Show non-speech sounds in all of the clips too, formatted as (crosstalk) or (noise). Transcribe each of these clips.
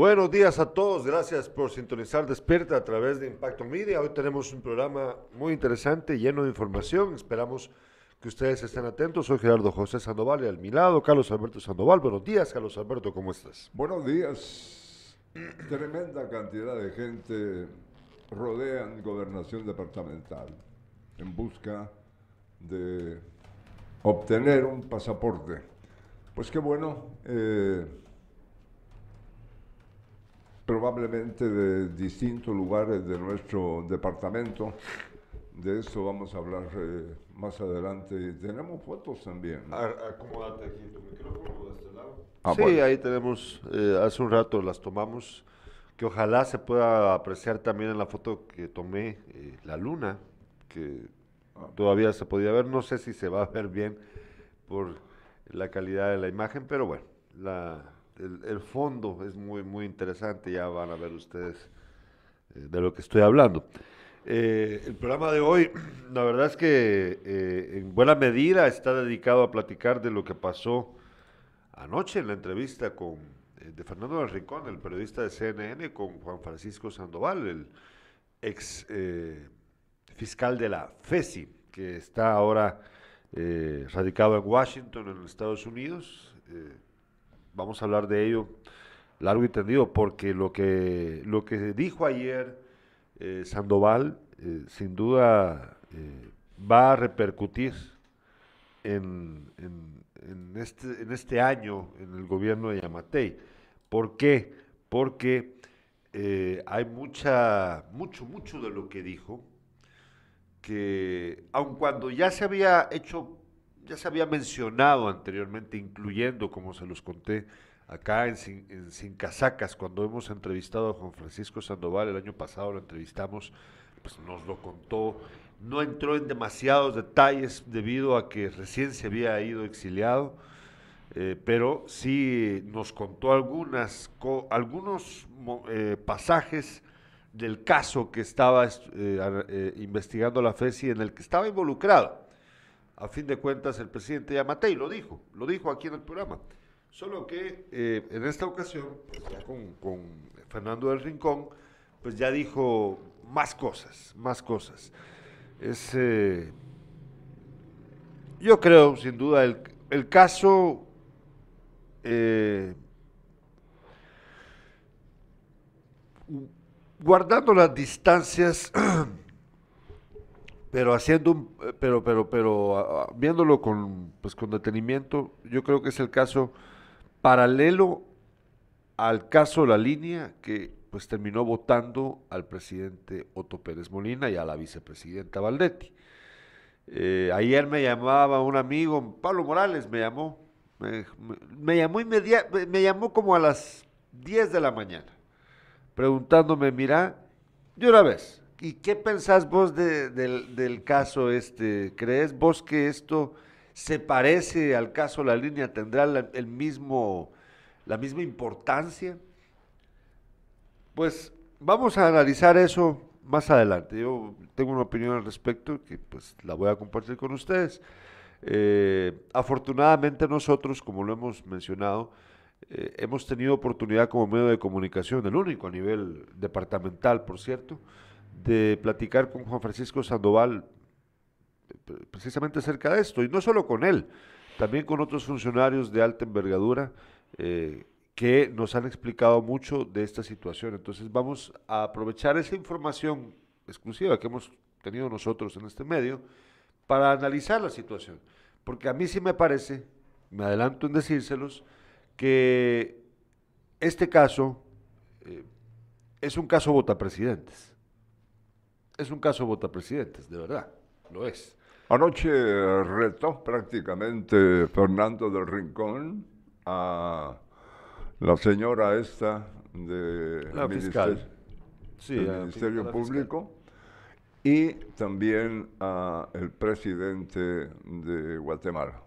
Buenos días a todos, gracias por sintonizar Despierta a través de Impacto Media. Hoy tenemos un programa muy interesante, lleno de información. Esperamos que ustedes estén atentos. Soy Gerardo José Sandoval y al mi lado Carlos Alberto Sandoval. Buenos días, Carlos Alberto, ¿cómo estás? Buenos días. (clears throat) Tremenda cantidad de gente rodean gobernación departamental en busca de obtener un pasaporte. Pues qué bueno. Eh, probablemente de distintos lugares de nuestro departamento. De eso vamos a hablar eh, más adelante. Tenemos fotos también. Acomódate aquí tu micrófono de este lado. Ah, sí, ahí tenemos, eh, hace un rato las tomamos, que ojalá se pueda apreciar también en la foto que tomé eh, la luna, que ah. todavía se podía ver, no sé si se va a ver bien por la calidad de la imagen, pero bueno, la, el, fondo es muy, muy interesante, ya van a ver ustedes eh, de lo que estoy hablando. Eh, el programa de hoy, (clears throat) la verdad es que eh, en buena medida está dedicado a platicar de lo que pasó anoche en la entrevista con, de Fernando del Rincón, el periodista de CNN, con Juan Francisco Sandoval, el ex fiscal de la FESI, que está ahora radicado en Washington, en Estados Unidos vamos a hablar de ello largo y tendido, porque lo que, lo que dijo ayer eh, Sandoval, eh, sin duda eh, va a repercutir en, este, en este año en el gobierno de Yamatei. ¿Por qué? Porque hay mucha, mucho, mucho de lo que dijo, que aun cuando ya se había hecho ya se había mencionado anteriormente, incluyendo, como se los conté, acá en, Sin, Casacas, cuando hemos entrevistado a Juan Francisco Sandoval, el año pasado lo entrevistamos, pues nos lo contó, no entró en demasiados detalles debido a que recién se había ido exiliado, eh, pero sí nos contó algunas, algunos eh, pasajes del caso que estaba eh, investigando la FESI en el que estaba involucrado a fin de cuentas el presidente Yamatei lo dijo, lo dijo aquí en el programa. Solo que eh, en esta ocasión, pues ya con, Fernando del Rincón, pues ya dijo más cosas, más cosas. Es, eh, yo creo, sin duda, el, caso eh, guardando las distancias (clears throat) pero haciendo eh, pero, pero, pero viéndolo con, pues, con detenimiento, yo creo que es el caso paralelo al caso La Línea, que pues terminó votando al presidente Otto Pérez Molina y a la vicepresidenta Valdetti. Eh, ayer me llamaba un amigo, Pablo Morales me llamó, me, llamó inmediatamente, me llamó como a las 10 de la mañana, preguntándome, mira, de una vez, ¿Y qué pensás vos del, caso este? ¿Crees vos que esto se parece al caso La Línea? ¿Tendrá el mismo, la misma importancia? Pues vamos a analizar eso más adelante. Yo tengo una opinión al respecto que pues la voy a compartir con ustedes. Eh, afortunadamente nosotros, como lo hemos mencionado, eh, hemos tenido oportunidad como medio de comunicación, el único a nivel departamental, por cierto, de platicar con Juan Francisco Sandoval precisamente acerca de esto, y no solo con él, también con otros funcionarios de alta envergadura eh, que nos han explicado mucho de esta situación. Entonces vamos a aprovechar esa información exclusiva que hemos tenido nosotros en este medio para analizar la situación. Porque a mí sí me parece, me adelanto en decírselos, que este caso eh, es un caso votapresidentes es un caso vota presidentes, de verdad, lo es. Anoche retó prácticamente Fernando del Rincón a la señora esta de la fiscal. Sí, del Ministerio Público y también a el presidente de Guatemala.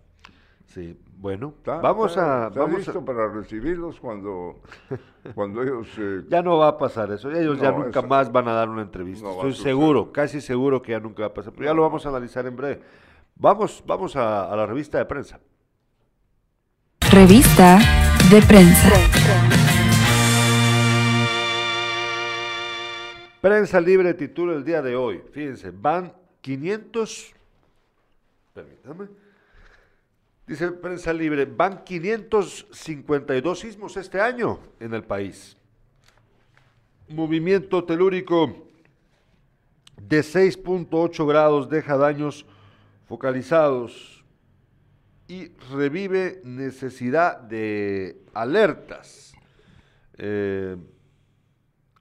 Sí, bueno, vamos a... vamos listo para recibirlos cuando, (laughs) cuando ellos... Eh, ya no va a pasar eso, ellos ya nunca más van a dar una entrevista, estoy seguro, casi seguro que ya nunca va a pasar, pero ya lo vamos a analizar en breve. Vamos, vamos a, a la revista de prensa. Revista de prensa. Prensa Libre titula el día de hoy. Fíjense, van 500. Permítame. Dice Prensa Libre, van 552 sismos este año en el país. Movimiento telúrico de 6.8 grados deja daños focalizados y revive necesidad de alertas. Eh,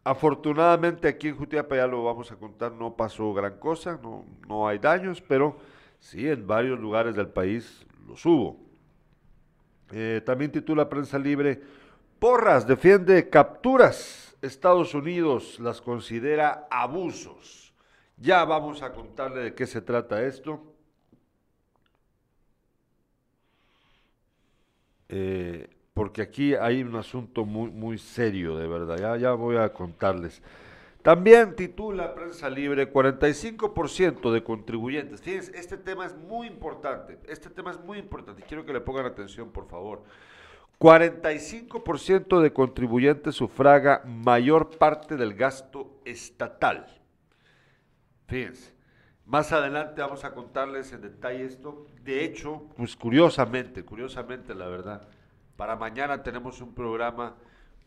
Afortunadamente aquí en Jutiapa ya lo vamos a contar, no pasó gran cosa, no, no hay daños, pero sí en varios lugares del país los hubo. Eh, también titula Prensa Libre, Porras defiende capturas, Estados Unidos las considera abusos. Ya vamos a contarle de qué se trata esto. Eh, porque aquí hay un asunto muy, muy serio, de verdad. Ya, ya voy a contarles. También titula Prensa Libre 45% de contribuyentes. Fíjense, este tema es muy importante. Este tema es muy importante. Quiero que le pongan atención, por favor. 45% de contribuyentes sufraga mayor parte del gasto estatal. Fíjense. Más adelante vamos a contarles en detalle esto. De hecho, pues curiosamente, curiosamente la verdad, para mañana tenemos un programa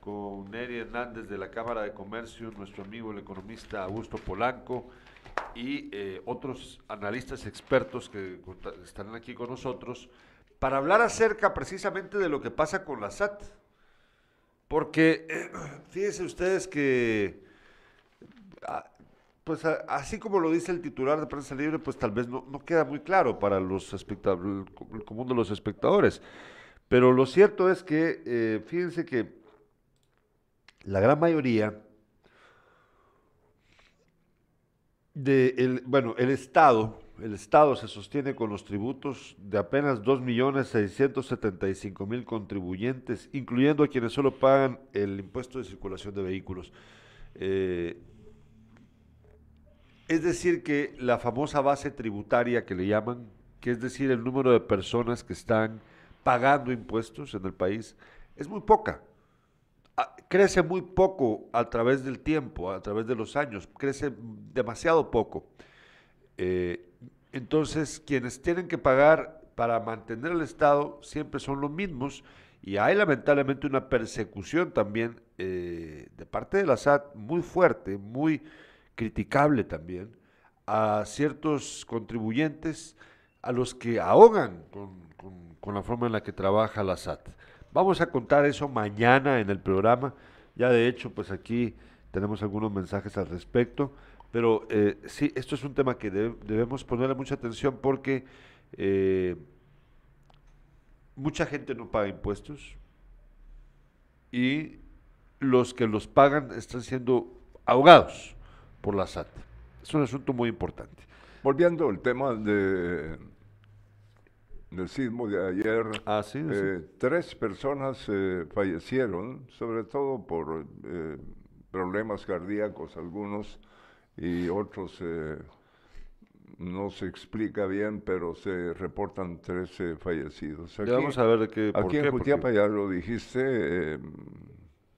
con Neri Hernández de la Cámara de Comercio, nuestro amigo el economista Augusto Polanco y eh, otros analistas expertos que están aquí con nosotros para hablar acerca precisamente de lo que pasa con la SAT. Porque (clears throat) fíjense ustedes que, ah, pues así como lo dice el titular de Prensa Libre, pues tal vez no, queda muy claro para los el común de los espectadores. Pero lo cierto es que, eh, fíjense que la gran mayoría de, el, bueno, el Estado, el Estado se sostiene con los tributos de apenas 2.675.000 contribuyentes, incluyendo a quienes solo pagan el impuesto de circulación de vehículos. Eh, es decir, que la famosa base tributaria que le llaman, que es decir, el número de personas que están pagando impuestos en el país es muy poca. Crece muy poco a través del tiempo, a través de los años, crece demasiado poco. Eh, entonces, quienes tienen que pagar para mantener el Estado siempre son los mismos y hay lamentablemente una persecución también eh, de parte de la SAT muy fuerte, muy criticable también, a ciertos contribuyentes a los que ahogan con con la forma en la que trabaja la SAT. Vamos a contar eso mañana en el programa. Ya de hecho, pues aquí tenemos algunos mensajes al respecto. Pero eh, sí, esto es un tema que debemos ponerle mucha atención porque eh, mucha gente no paga impuestos y los que los pagan están siendo ahogados por la SAT. Es un asunto muy importante. Volviendo al tema de del sismo de ayer, ah, eh, tres personas eh, fallecieron, sobre todo por eh, problemas cardíacos algunos y otros no se explica bien, pero se reportan 13 fallecidos. Aquí, vamos a ver de qué. aquí en Jutiapa ya lo dijiste.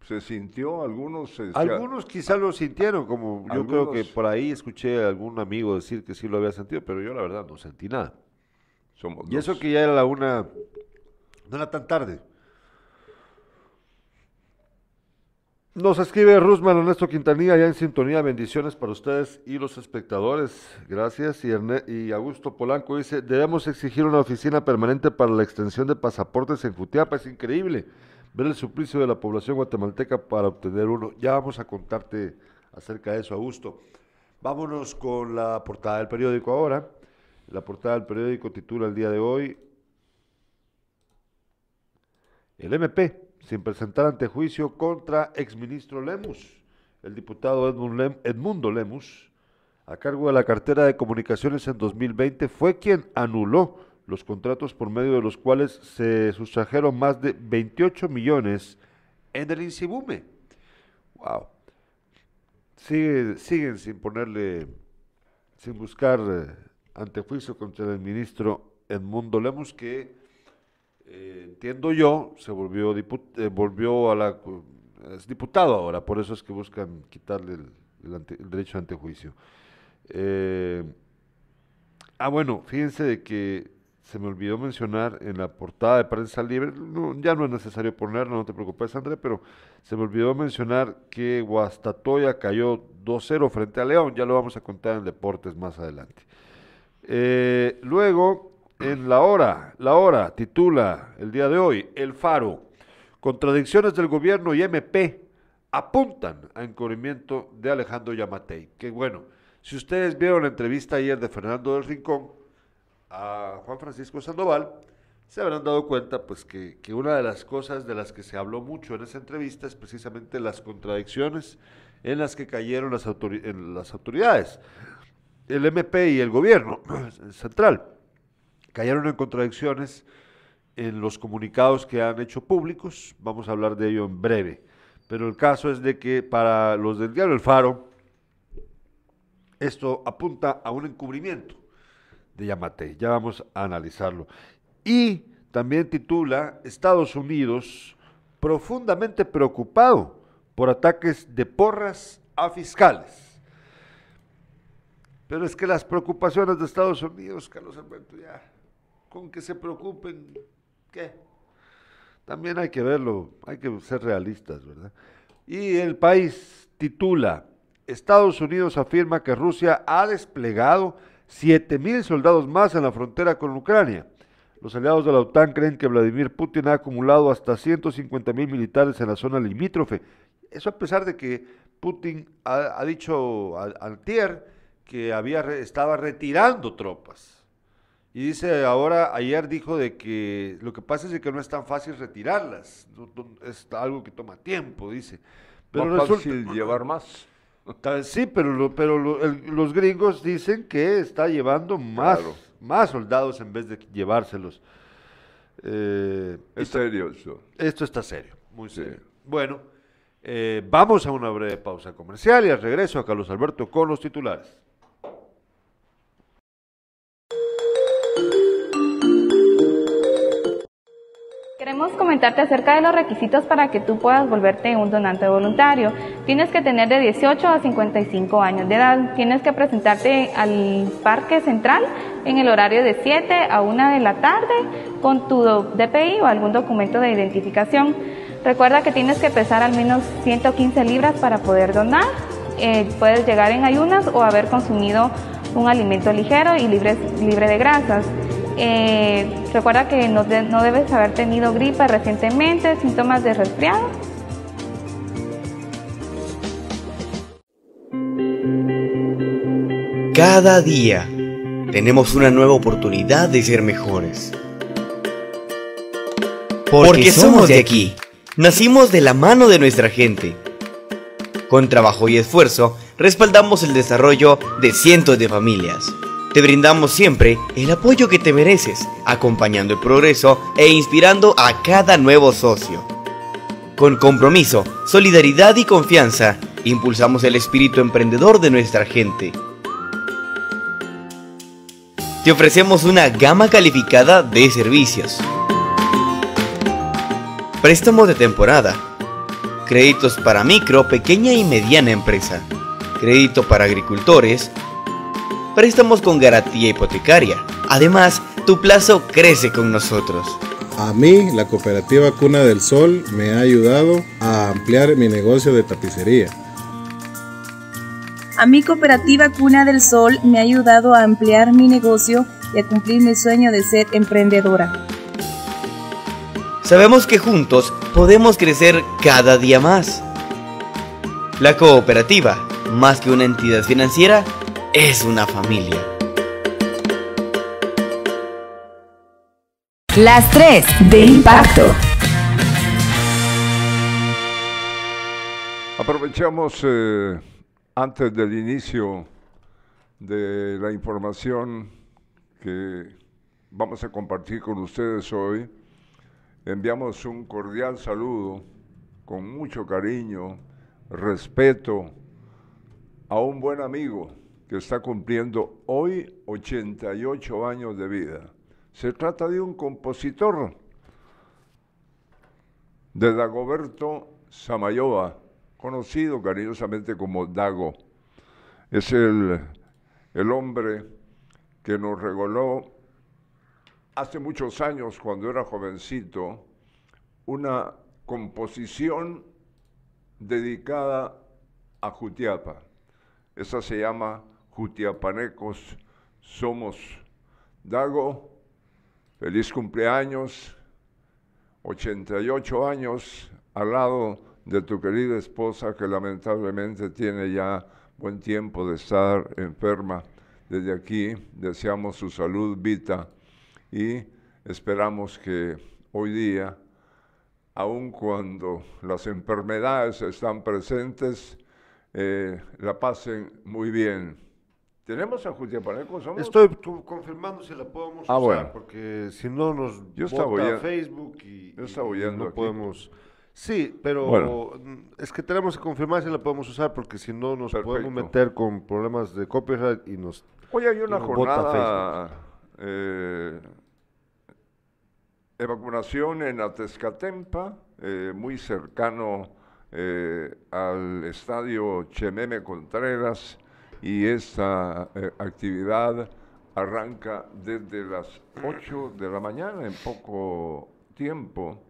¿Se sintió? Algunos... algunos quizá lo sintieron, como yo creo que por ahí escuché a algún amigo decir que sí lo había sentido, pero yo la verdad no sentí nada y eso que ya era la una, no era tan tarde. Nos escribe Rusman Ernesto Quintanilla, ya en sintonía, bendiciones para ustedes y los espectadores. Gracias. Y, y Augusto Polanco dice, debemos exigir una oficina permanente para la extensión de pasaportes en Jutiapa. Es increíble ver el suplicio de la población guatemalteca para obtener uno. Ya vamos a contarte acerca de eso, Augusto. Vámonos con la portada del periódico ahora. La portada del periódico titula el día de hoy, el MP, sin presentar ante juicio contra exministro Lemus. El diputado Edmundo Lemus, a cargo de la cartera de comunicaciones en 2020, fue quien anuló los contratos por medio de los cuales se sustrajeron más de 28 millones en el Insibume. Wow. siguen sin ponerle, sin buscar eh, ante juicio contra el ministro Edmundo Lemos, que eh, entiendo yo, se volvió, eh, a la, es diputado ahora, por eso es que buscan quitarle el, derecho de antejuicio. Eh, ah, bueno, fíjense de que se me olvidó mencionar en la portada de Prensa Libre, ya no es necesario ponerlo, no te preocupes André, pero se me olvidó mencionar que Guastatoya cayó 2-0 frente a León, ya lo vamos a contar en Deportes más adelante. Eh, luego, en la hora, la hora titula el día de hoy, El Faro, contradicciones del gobierno y MP apuntan a encubrimiento de Alejandro Yamatei. Que bueno, si ustedes vieron la entrevista ayer de Fernando del Rincón, a Juan Francisco Sandoval, se habrán dado cuenta pues que, una de las cosas de las que se habló mucho en esa entrevista es precisamente las contradicciones en las que cayeron las, las autoridades, el MP y el gobierno (clears throat) central. Cayeron en contradicciones en los comunicados que han hecho públicos, vamos a hablar de ello en breve, pero el caso es de que para los del diario El Faro, esto apunta a un encubrimiento de Yamate. Ya vamos a analizarlo. Y también titula Estados Unidos profundamente preocupado por ataques de porras a fiscales. Pero es que las preocupaciones de Estados Unidos, Carlos Alberto, ya, con que se preocupen, ¿qué? También hay que verlo, hay que ser realistas, ¿verdad? Y el país titula, Estados Unidos afirma que Rusia ha desplegado 7.000 soldados más en la frontera con Ucrania. Los aliados de la OTAN creen que Vladimir Putin ha acumulado hasta 150.000 militares en la zona limítrofe. Eso a pesar de que Putin ha, dicho al, TIER que había, estaba retirando tropas. Y dice ahora, ayer dijo de que lo que pasa es que no es tan fácil retirarlas, es algo que toma tiempo, dice. Pero más fácil llevar más. (laughs) Sí, pero, pero los gringos dicen que está llevando más, más soldados en vez de llevárselos. Eh, es serio eso. Esto está serio, muy serio. Bueno, eh, vamos a una breve pausa comercial y al regreso a Carlos Alberto con los titulares. Queremos comentarte acerca de los requisitos para que tú puedas volverte un donante voluntario. Tienes que tener de 18 a 55 años de edad. Tienes que presentarte al Parque Central en el horario de 7 a 1 de la tarde con tu DPI o algún documento de identificación. Recuerda que tienes que pesar al menos 115 libras para poder donar. Eh, puedes llegar en ayunas o haber consumido un alimento ligero y libre, libre de grasas. Eh, recuerda que no, no debes haber tenido gripe recientemente, síntomas de resfriado. Cada día tenemos una nueva oportunidad de ser mejores. Porque somos de aquí. Nacimos de la mano de nuestra gente. Con trabajo y esfuerzo, respaldamos el desarrollo de cientos de familias. Te brindamos siempre el apoyo que te mereces, acompañando el progreso e inspirando a cada nuevo socio. Con compromiso, solidaridad y confianza, impulsamos el espíritu emprendedor de nuestra gente. Te ofrecemos una gama calificada de servicios. Préstamos de temporada. Créditos para micro, pequeña y mediana empresa. Crédito para agricultores, préstamos con garantía hipotecaria. Además, tu plazo crece con nosotros. A mí, la cooperativa Cuna del Sol me ha ayudado a ampliar mi negocio de tapicería. A mi cooperativa Cuna del Sol me ha ayudado a ampliar mi negocio y a cumplir mi sueño de ser emprendedora. Sabemos que juntos podemos crecer cada día más. La cooperativa, más que una entidad financiera, es una familia. Las tres de impacto. Aprovechamos eh, antes del inicio de la información que vamos a compartir con ustedes hoy. Enviamos un cordial saludo con mucho cariño, respeto a un buen amigo que está cumpliendo hoy 88 años de vida. Se trata de un compositor de Dagoberto Samayoa, conocido cariñosamente como Dago. Es el, el hombre que nos regaló hace muchos años, cuando era jovencito, una composición dedicada a Jutiapa. Esa se llama Jutiapanecos Somos. Dago, feliz cumpleaños, 88 años al lado de tu querida esposa que lamentablemente tiene ya buen tiempo de estar enferma. Desde aquí deseamos su salud, Vita, y esperamos que hoy día, aun cuando las enfermedades están presentes, eh, la pasen muy bien. ¿Tenemos a Jutiapaneco? ¿Somos? Estoy confirmando si la podemos ah, usar, porque si no nos Yo vota Facebook y, no podemos... Sí, pero es que tenemos que confirmar si la podemos usar, porque si no nos podemos meter con problemas de copyright y nos Hoy hay una jornada eh, de vacunación en Atezcatempa, eh, muy cercano eh, al estadio Chememe Contreras, y esta actividad arranca desde las 8 de la mañana, en poco tiempo.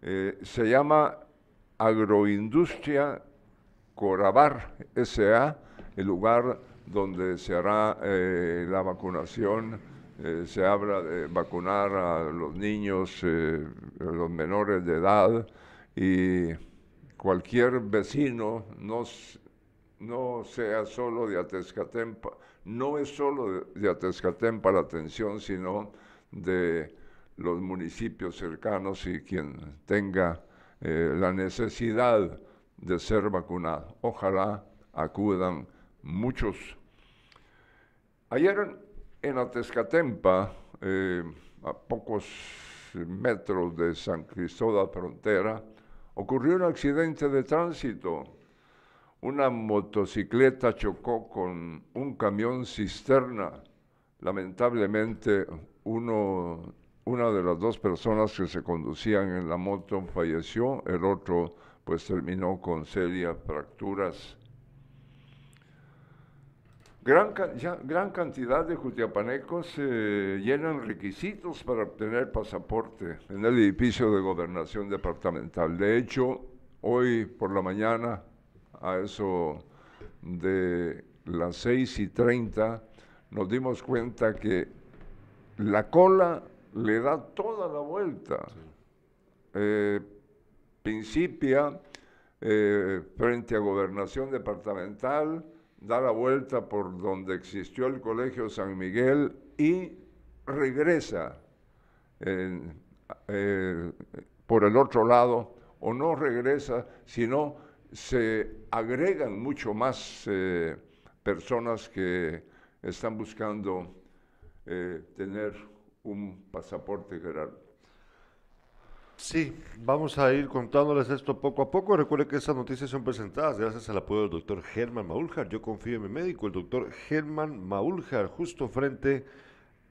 se llama Agroindustria Corabar S.A., el lugar donde se hará eh, la vacunación. Eh, se habla de vacunar a los niños, eh, a los menores de edad y cualquier vecino, no, no sea solo de Atezcatempa, no es solo de, Atezcatempa la atención, sino de los municipios cercanos y quien tenga la necesidad de ser vacunado. Ojalá acudan muchos. Ayer en Atezcatempa, eh, a pocos metros de San Cristóbal Frontera, ocurrió un accidente de tránsito. Una motocicleta chocó con un camión cisterna. Lamentablemente, una de las dos personas que se conducían en la moto falleció, el otro pues terminó con serias fracturas Gran, gran cantidad de jutiapanecos eh, llenan requisitos para obtener pasaporte en el edificio de gobernación departamental. De hecho, hoy por la mañana, a eso de las 6 y 30, nos dimos cuenta que la cola le da toda la vuelta. Eh, principia eh, frente a gobernación departamental, da la vuelta por donde existió el Colegio San Miguel y regresa eh, por el otro lado, o no regresa, sino se agregan mucho más eh, personas que están buscando eh, tener un pasaporte Gerardo. Sí, vamos a ir contándoles esto poco a poco. Recuerde que estas noticias son presentadas gracias al apoyo del doctor Germán Mauljar. Yo confío en mi médico, el doctor Germán Mauljar, justo frente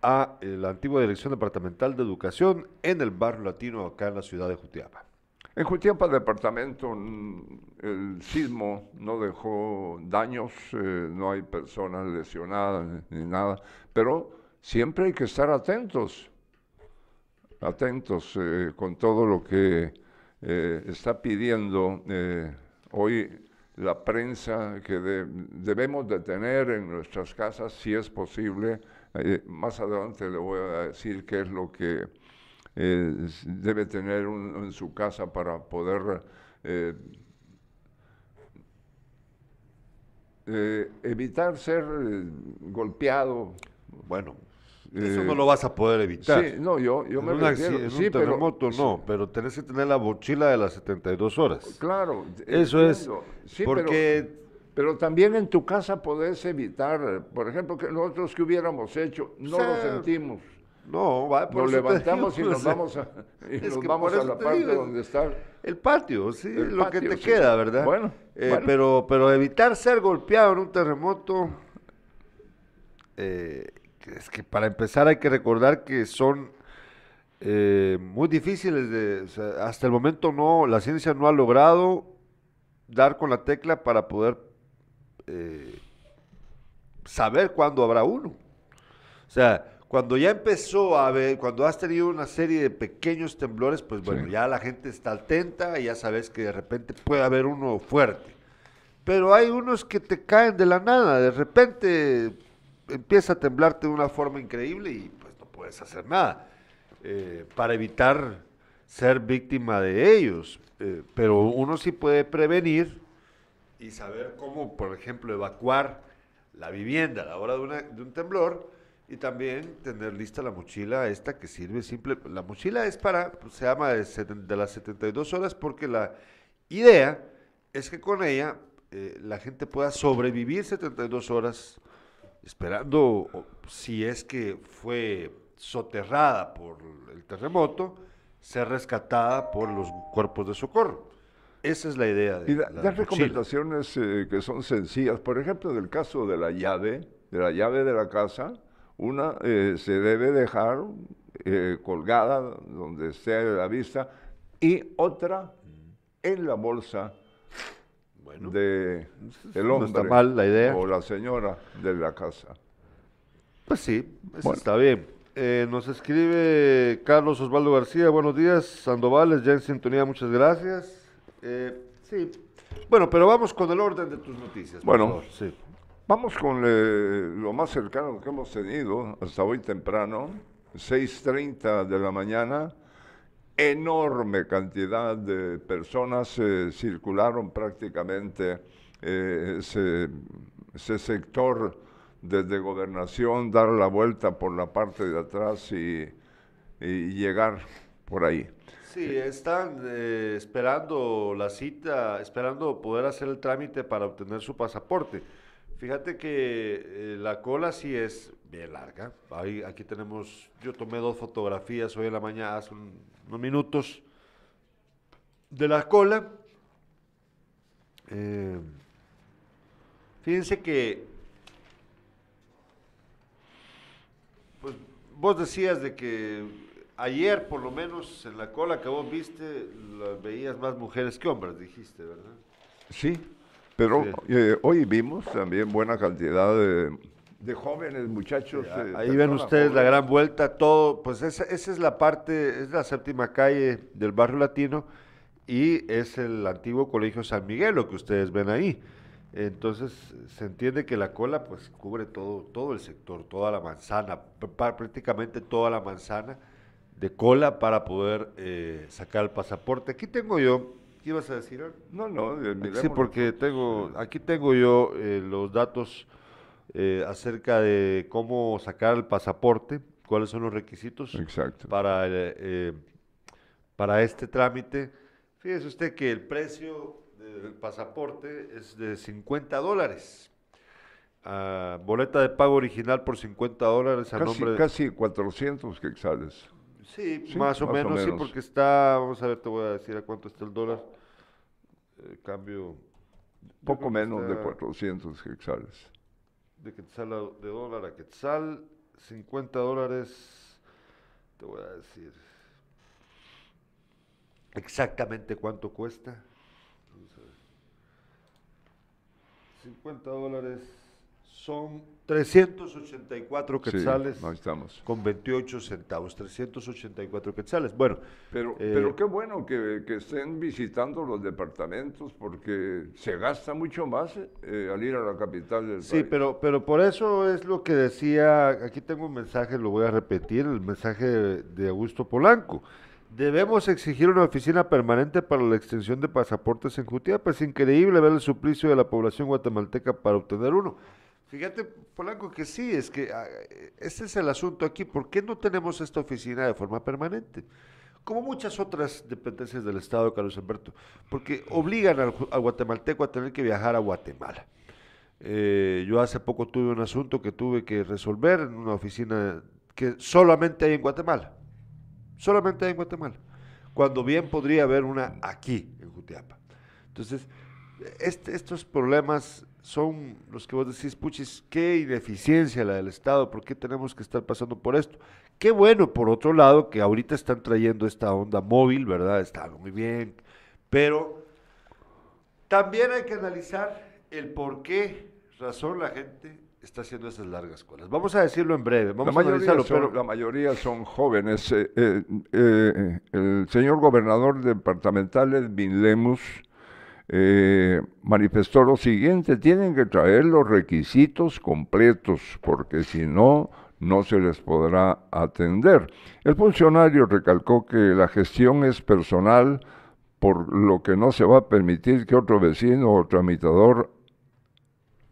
a eh, la antigua Dirección Departamental de Educación en el barrio latino acá en la ciudad de Jutiapa. En Jutiapa, departamento, el sismo no dejó daños, eh, no hay personas lesionadas ni nada, pero siempre hay que estar atentos atentos eh, con todo lo que eh, está pidiendo hoy la prensa que debemos de tener en nuestras casas, si es posible. más adelante le voy a decir qué es lo que debe tener en su casa para poder evitar ser golpeado. Bueno, eso no lo vas a poder evitar. Sí, no, yo, yo me un, refiero, en un terremoto no, pero tenés que tener la mochila de las 72 horas. Claro. Eso es. porque... Pero, también en tu casa podés evitar, por ejemplo, que nosotros que hubiéramos hecho, no lo sentimos. No, va, por Nos levantamos y nos vamos a, (laughs) y nos vamos a la parte donde está. El patio, sí, lo que te queda, ¿verdad? Eh, bueno, Pero, pero evitar ser golpeado en un terremoto. Eh, es que para empezar hay que recordar que son eh, muy difíciles de, hasta el momento no, la ciencia no ha logrado dar con la tecla para poder saber cuándo habrá uno. O sea, cuando ya empezó a ver, cuando has tenido una serie de pequeños temblores, pues bueno, ya la gente está atenta y ya sabes que de repente puede haber uno fuerte. Pero hay unos que te caen de la nada, de repente empieza a temblarte de una forma increíble y pues no puedes hacer nada eh, para evitar ser víctima de ellos. Eh, pero uno sí puede prevenir y saber cómo, por ejemplo, evacuar la vivienda a la hora de, de un temblor y también tener lista la mochila esta que sirve simple. La mochila es para, se llama de, las 72 horas porque la idea es que con ella eh, la gente pueda sobrevivir 72 horas esperando si es que fue soterrada por el terremoto, ser rescatada por los cuerpos de socorro. Esa es la idea. De y las recomendaciones eh, que son sencillas, por ejemplo, del caso de la llave, de la llave de la casa, una eh, se debe dejar eh, colgada donde esté a la vista y otra en la bolsa de el hombre mal la idea. o la señora de la casa. Pues sí, está bien. Eh, nos escribe Carlos Osvaldo García, buenos días, Sandovales, ya en sintonía, muchas gracias. sí, bueno, pero vamos con el orden de tus noticias. Bueno, sí. Vamos con eh, lo más cercano que hemos tenido hasta hoy temprano, 6.30 de la mañana, enorme cantidad de personas eh, circularon prácticamente eh, ese, sector desde gobernación, dar la vuelta por la parte de atrás y, y llegar por ahí. Sí, están esperando la cita, esperando poder hacer el trámite para obtener su pasaporte. Fíjate que eh, la cola sí es bien larga. Aquí tenemos, yo tomé dos fotografías hoy en la mañana, hace unos minutos, de la cola. Eh, fíjense que, pues vos decías de que ayer por lo menos en la cola que vos viste, veías más mujeres que hombres, dijiste, ¿verdad? Sí, pero eh, hoy vimos también buena cantidad de, jóvenes, muchachos. ahí ven ustedes la gran vuelta, todo, pues esa, esa, es la parte, es la séptima calle del barrio latino y es el antiguo colegio San Miguel, lo que ustedes ven ahí. Entonces se entiende que la cola pues cubre todo, todo el sector, toda la manzana, prácticamente toda la manzana de cola para poder eh, sacar el pasaporte. Aquí tengo yo ¿Qué ibas a decir? No, no, Sí, porque tengo, aquí tengo yo eh, los datos eh, acerca de cómo sacar el pasaporte, cuáles son los requisitos para eh, para este trámite. Fíjese usted que el precio del pasaporte es de 50 dólares. Ah, boleta de pago original por 50 dólares a casi, nombre Casi 400 quexales. Sí, más, o, menos, sí, porque está, vamos a ver, te voy a decir a cuánto está el dólar. Eh, cambio. Poco menos de 400 quetzales. De quetzal de dólar a quetzal, 50 dólares, te voy a decir exactamente cuánto cuesta. 50 dólares son 384 quetzales con 28 centavos, 384 quetzales. Bueno, pero, eh, pero qué bueno que, estén visitando los departamentos porque se gasta mucho más eh, al ir a la capital del sí, país. Sí, pero, pero por eso es lo que decía, aquí tengo un mensaje, lo voy a repetir, el mensaje de Augusto Polanco. Debemos exigir una oficina permanente para la extensión de pasaportes en Jutiapa. Es increíble ver el suplicio de la población guatemalteca para obtener uno. Fíjate, Polanco, que sí, es que este es el asunto aquí. ¿Por qué no tenemos esta oficina de forma permanente? Como muchas otras dependencias del Estado, Carlos Alberto, porque obligan al, guatemalteco a tener que viajar a Guatemala. Eh, yo hace poco tuve un asunto que tuve que resolver en una oficina que solamente hay en Guatemala. Solamente hay en Guatemala. Cuando bien podría haber una aquí, en Jutiapa. Entonces, este, estos problemas son los que vos decís, puchis, qué ineficiencia la del Estado, ¿por qué tenemos que estar pasando por esto? Qué bueno, por otro lado, que ahorita están trayendo esta onda móvil, ¿verdad? Está muy bien, pero También hay que analizar el por qué razón la gente está haciendo esas largas colas. Vamos a decirlo en breve. Vamos la, a mayoría son, la mayoría son jóvenes. Eh, eh, eh, el señor gobernador departamental, Edwin Lemus, manifestó lo siguiente, tienen que traer los requisitos completos, porque si no, no se les podrá atender. El funcionario recalcó que la gestión es personal, por lo que no se va a permitir que otro vecino o tramitador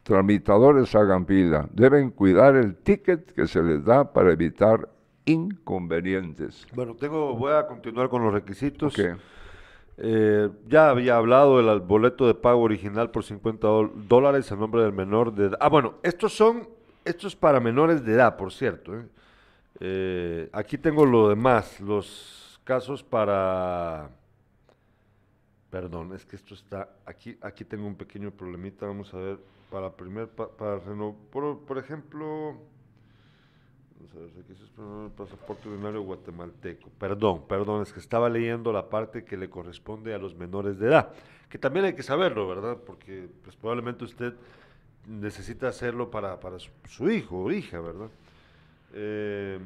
tramitadores hagan pila. Deben cuidar el ticket que se les da para evitar inconvenientes. Bueno, tengo, voy a continuar con los requisitos. Eh, ya había hablado del boleto de pago original por 50 dólares a nombre del menor de edad. Ah, bueno, estos son, estos para menores de edad, por cierto. ¿eh? Eh, aquí tengo lo demás, los casos para... Perdón, es que esto está, aquí, aquí tengo un pequeño problemita, vamos a ver para primer para renovar, por, ejemplo, vamos a ver, requisitos para el pasaporte ordinario guatemalteco. Perdón, perdón, es que estaba leyendo la parte que le corresponde a los menores de edad, que también hay que saberlo, ¿verdad? Porque pues, probablemente usted necesita hacerlo para, para su, hijo o hija, ¿verdad? Eh,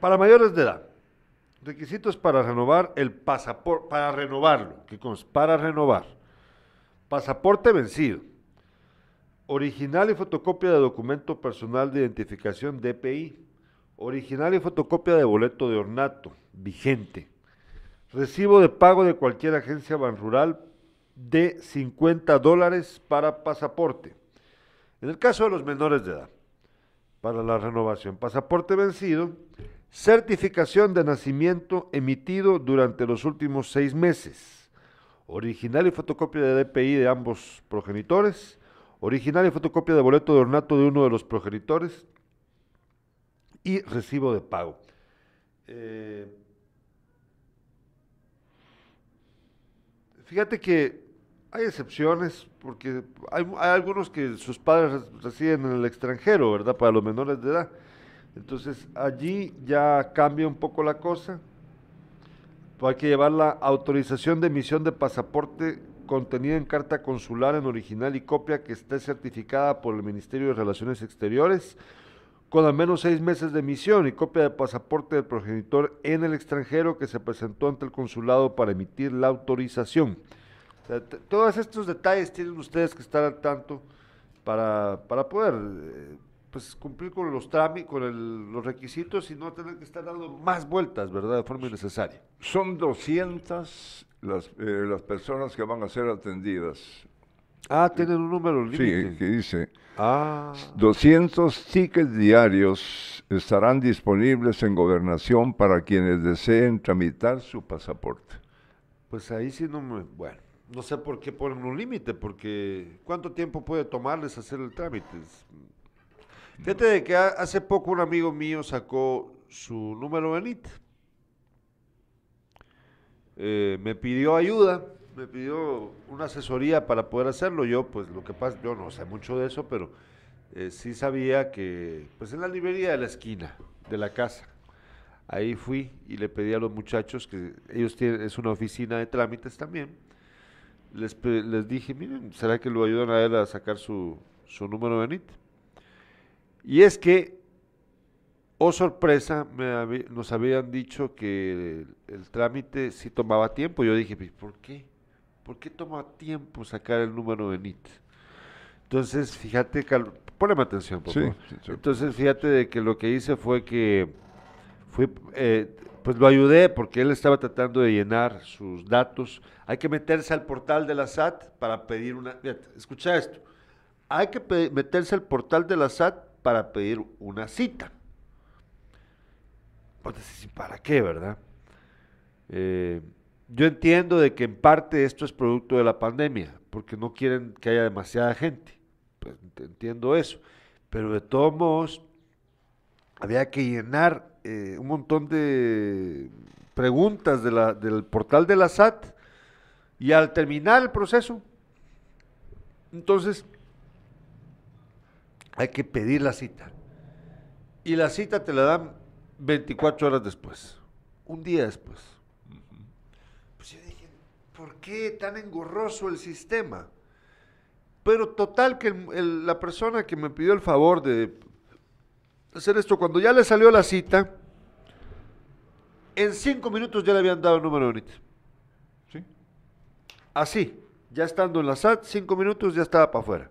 para mayores de edad, requisitos para renovar el pasaporte, para renovarlo, ¿qué Para renovar Pasaporte vencido. Original y fotocopia de documento personal de identificación DPI. Original y fotocopia de boleto de ornato vigente. Recibo de pago de cualquier agencia banrural de 50 dólares para pasaporte. En el caso de los menores de edad, para la renovación, pasaporte vencido, certificación de nacimiento emitido durante los últimos seis meses original y fotocopia de DPI de ambos progenitores, original y fotocopia de boleto de ornato de uno de los progenitores y recibo de pago. Eh, fíjate que hay excepciones, porque hay, hay, algunos que sus padres residen en el extranjero, ¿verdad? Para los menores de edad. Entonces allí ya cambia un poco la cosa hay que llevar la autorización de emisión de pasaporte contenida en carta consular en original y copia que esté certificada por el Ministerio de Relaciones Exteriores con al menos seis meses de emisión y copia de pasaporte del progenitor en el extranjero que se presentó ante el consulado para emitir la autorización. todos estos detalles tienen ustedes que estar al tanto para, para poder eh, pues cumplir con los trámites, con los requisitos y no tener que estar dando más vueltas, ¿verdad? De forma innecesaria. Son 200 las, eh, las personas que van a ser atendidas. Ah, tienen un número límite. Sí, que dice. Ah. 200 tickets diarios estarán disponibles en gobernación para quienes deseen tramitar su pasaporte. Pues ahí sí no me... Bueno, no sé por qué ponen un límite, porque ¿cuánto tiempo puede tomarles hacer el trámite? Fíjate de que hace poco un amigo mío sacó su número de NIT. Eh, me pidió ayuda, me pidió una asesoría para poder hacerlo. Yo, pues lo que pasa, yo no sé mucho de eso, pero eh, sí sabía que, pues en la librería de la esquina de la casa, ahí fui y le pedí a los muchachos que ellos tienen, es una oficina de trámites también. Les, les dije, miren, ¿será que lo ayudan a él a sacar su, su número de NIT? Y es que, oh sorpresa, nos habían dicho que el, trámite sí tomaba tiempo. Yo dije, ¿por qué? ¿Por qué toma tiempo sacar el número de NIT? Entonces, fíjate, poneme atención, por favor. Entonces, fíjate de que lo que hice fue que fui, eh, pues lo ayudé porque él estaba tratando de llenar sus datos. Hay que meterse al portal de la SAT para pedir una... escucha esto. Hay que meterse al portal de la SAT para pedir una cita. ¿Para qué, verdad? Eh, yo entiendo de que en parte esto es producto de la pandemia, porque no quieren que haya demasiada gente. Pues entiendo eso. Pero de todos modos, había que llenar eh, un montón de preguntas del portal de la SAT y al terminar el proceso, entonces hay que pedir la cita. Y la cita te la dan 24 horas después, un día después. Pues yo dije, ¿por qué tan engorroso el sistema? Pero total que la persona que me pidió el favor de hacer esto, cuando ya le salió la cita, en cinco minutos ya le habían dado el número de UNIT. ¿Sí? Así, ya estando en la SAT, cinco minutos ya estaba para afuera.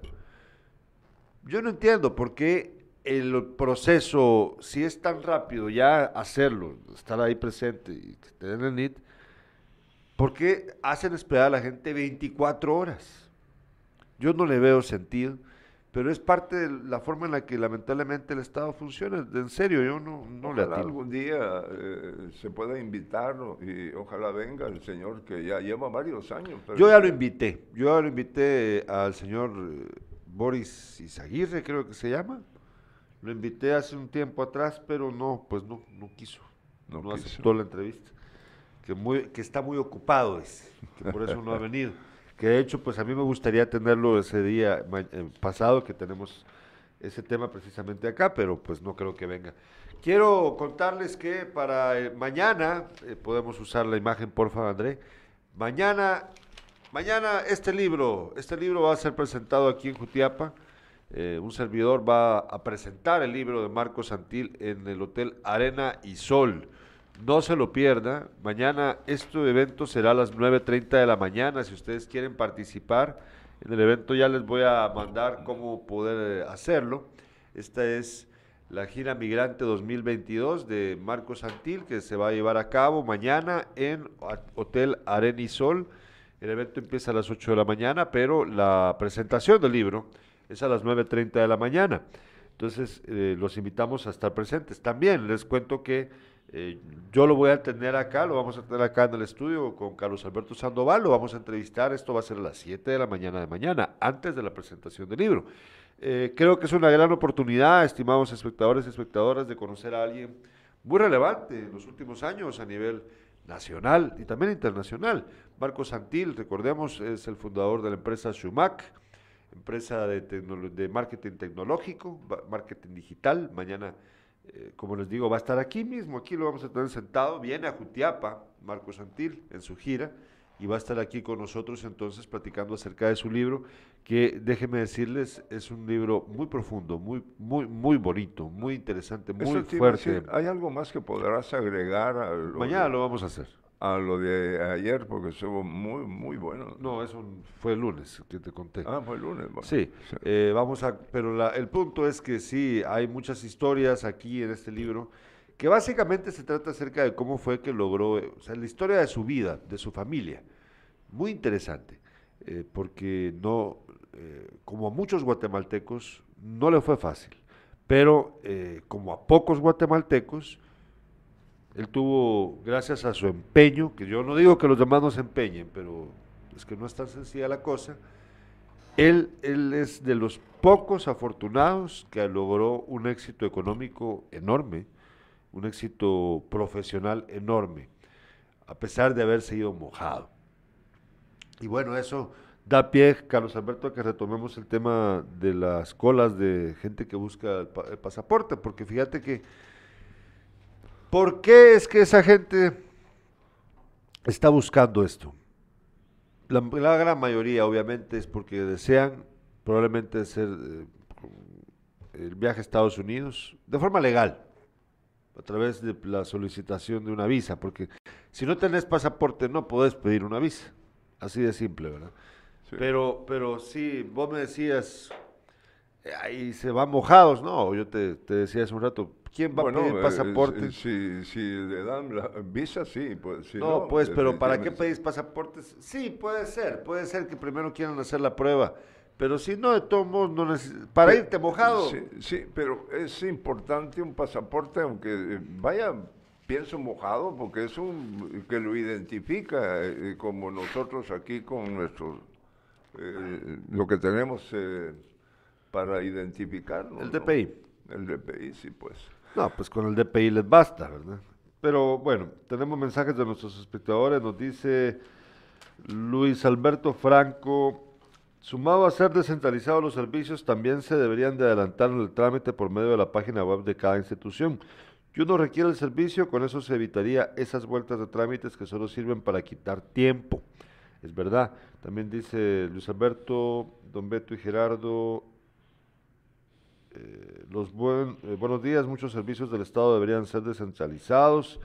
Yo no entiendo por qué el proceso, si es tan rápido ya hacerlo, estar ahí presente y tener el NIT, ¿por qué hacen esperar a la gente 24 horas? Yo no le veo sentido, pero es parte de la forma en la que lamentablemente el Estado funciona. En serio, yo no, no le atino. algún día eh, se pueda invitarlo y ojalá venga el señor que ya lleva varios años. yo ya lo invité, yo ya lo invité al señor eh, Boris Izaguirre, creo que se llama. Lo invité hace un tiempo atrás, pero no, pues no, no quiso. No, no aceptó la entrevista. Que, muy, que está muy ocupado, es, que por eso no ha venido. Que de hecho, pues a mí me gustaría tenerlo ese día eh, pasado, que tenemos ese tema precisamente acá, pero pues no creo que venga. Quiero contarles que para eh, mañana, eh, podemos usar la imagen, por favor, André. Mañana, mañana este libro, este libro va a ser presentado aquí en Jutiapa. Eh, un servidor va a presentar el libro de Marcos Santil en el Hotel Arena y Sol. No se lo pierda. Mañana este evento será a las 9.30 de la mañana. Si ustedes quieren participar en el evento ya les voy a mandar cómo poder eh, hacerlo. Esta es la gira Migrante 2022 de Marcos Santil que se va a llevar a cabo mañana en Hotel Arena y Sol. El evento empieza a las 8 de la mañana, pero la presentación del libro es a las 9.30 de la mañana. Entonces, eh, los invitamos a estar presentes. También les cuento que eh, yo lo voy a tener acá, lo vamos a tener acá en el estudio con Carlos Alberto Sandoval, lo vamos a entrevistar, esto va a ser a las 7 de la mañana de mañana, antes de la presentación del libro. Eh, creo que es una gran oportunidad, estimados espectadores y espectadoras, de conocer a alguien muy relevante en los últimos años a nivel nacional y también internacional. Marco Santil, recordemos, es el fundador de la empresa Schumack, empresa de, de marketing tecnológico, marketing digital. Mañana, eh, como les digo, va a estar aquí mismo, aquí lo vamos a tener sentado. Viene a Jutiapa, Marco Santil, en su gira, y va a estar aquí con nosotros entonces platicando acerca de su libro, que déjenme decirles, es un libro muy profundo, muy, muy, muy bonito, muy interesante, muy fuerte. ¿Hay algo más que podrás agregar? Mañana lo vamos a hacer a lo de ayer porque estuvo muy, muy bueno. No, eso fue el lunes que te conté. Ah, fue el lunes. Sí, eh, vamos a, pero el punto es que sí, hay muchas historias aquí en este libro que básicamente se trata acerca de cómo fue que logró, o sea, la historia de su vida, de su familia. Muy interesante, eh, porque no, eh, como a muchos guatemaltecos, no le fue fácil, pero como a pocos guatemaltecos, él tuvo, gracias a su empeño, que yo no digo que los demás no se empeñen, pero es que no es tan sencilla la cosa, él, él es de los pocos afortunados que logró un éxito económico enorme, un éxito profesional enorme, a pesar de haber sido mojado. Y bueno, eso da pie, Carlos Alberto, a que retomemos el tema de las colas de gente que busca el pasaporte, porque fíjate que ¿Por qué es que esa gente está buscando esto? La, gran mayoría, obviamente, es porque desean probablemente hacer eh, el viaje a Estados Unidos de forma legal, a través de la solicitación de una visa, porque si no tenés pasaporte no podés pedir una visa, así de simple, ¿verdad? Pero, pero sí, vos me decías, eh, ahí se van mojados, no, yo te, te decía hace un rato, ¿Quién va a pedir eh, pasaporte? si, si, le dan la visa, sí. Pues, no, pues, pero ¿para qué pedís pasaportes? Sí, puede ser. Puede ser que primero quieran hacer la prueba. Pero si no, de todos modos, no para irte mojado. Sí, sí, pero es importante un pasaporte, aunque eh, vaya, pienso mojado, porque es un que lo identifica, eh, como nosotros aquí con nuestros, lo que tenemos para identificarnos. El DPI. El DPI, sí, pues. No, pues con el DPI les basta, ¿verdad? Pero bueno, tenemos mensajes de nuestros espectadores. Nos dice Luis Alberto Franco, sumado a ser descentralizados los servicios, también se deberían de adelantar el trámite por medio de la página web de cada institución. Y uno requiere el servicio, con eso se evitaría esas vueltas de trámites que solo sirven para quitar tiempo. es verdad. También dice Luis Alberto, Don Beto y Gerardo, eh, los buen, eh, buenos días, muchos servicios del Estado deberían ser descentralizados.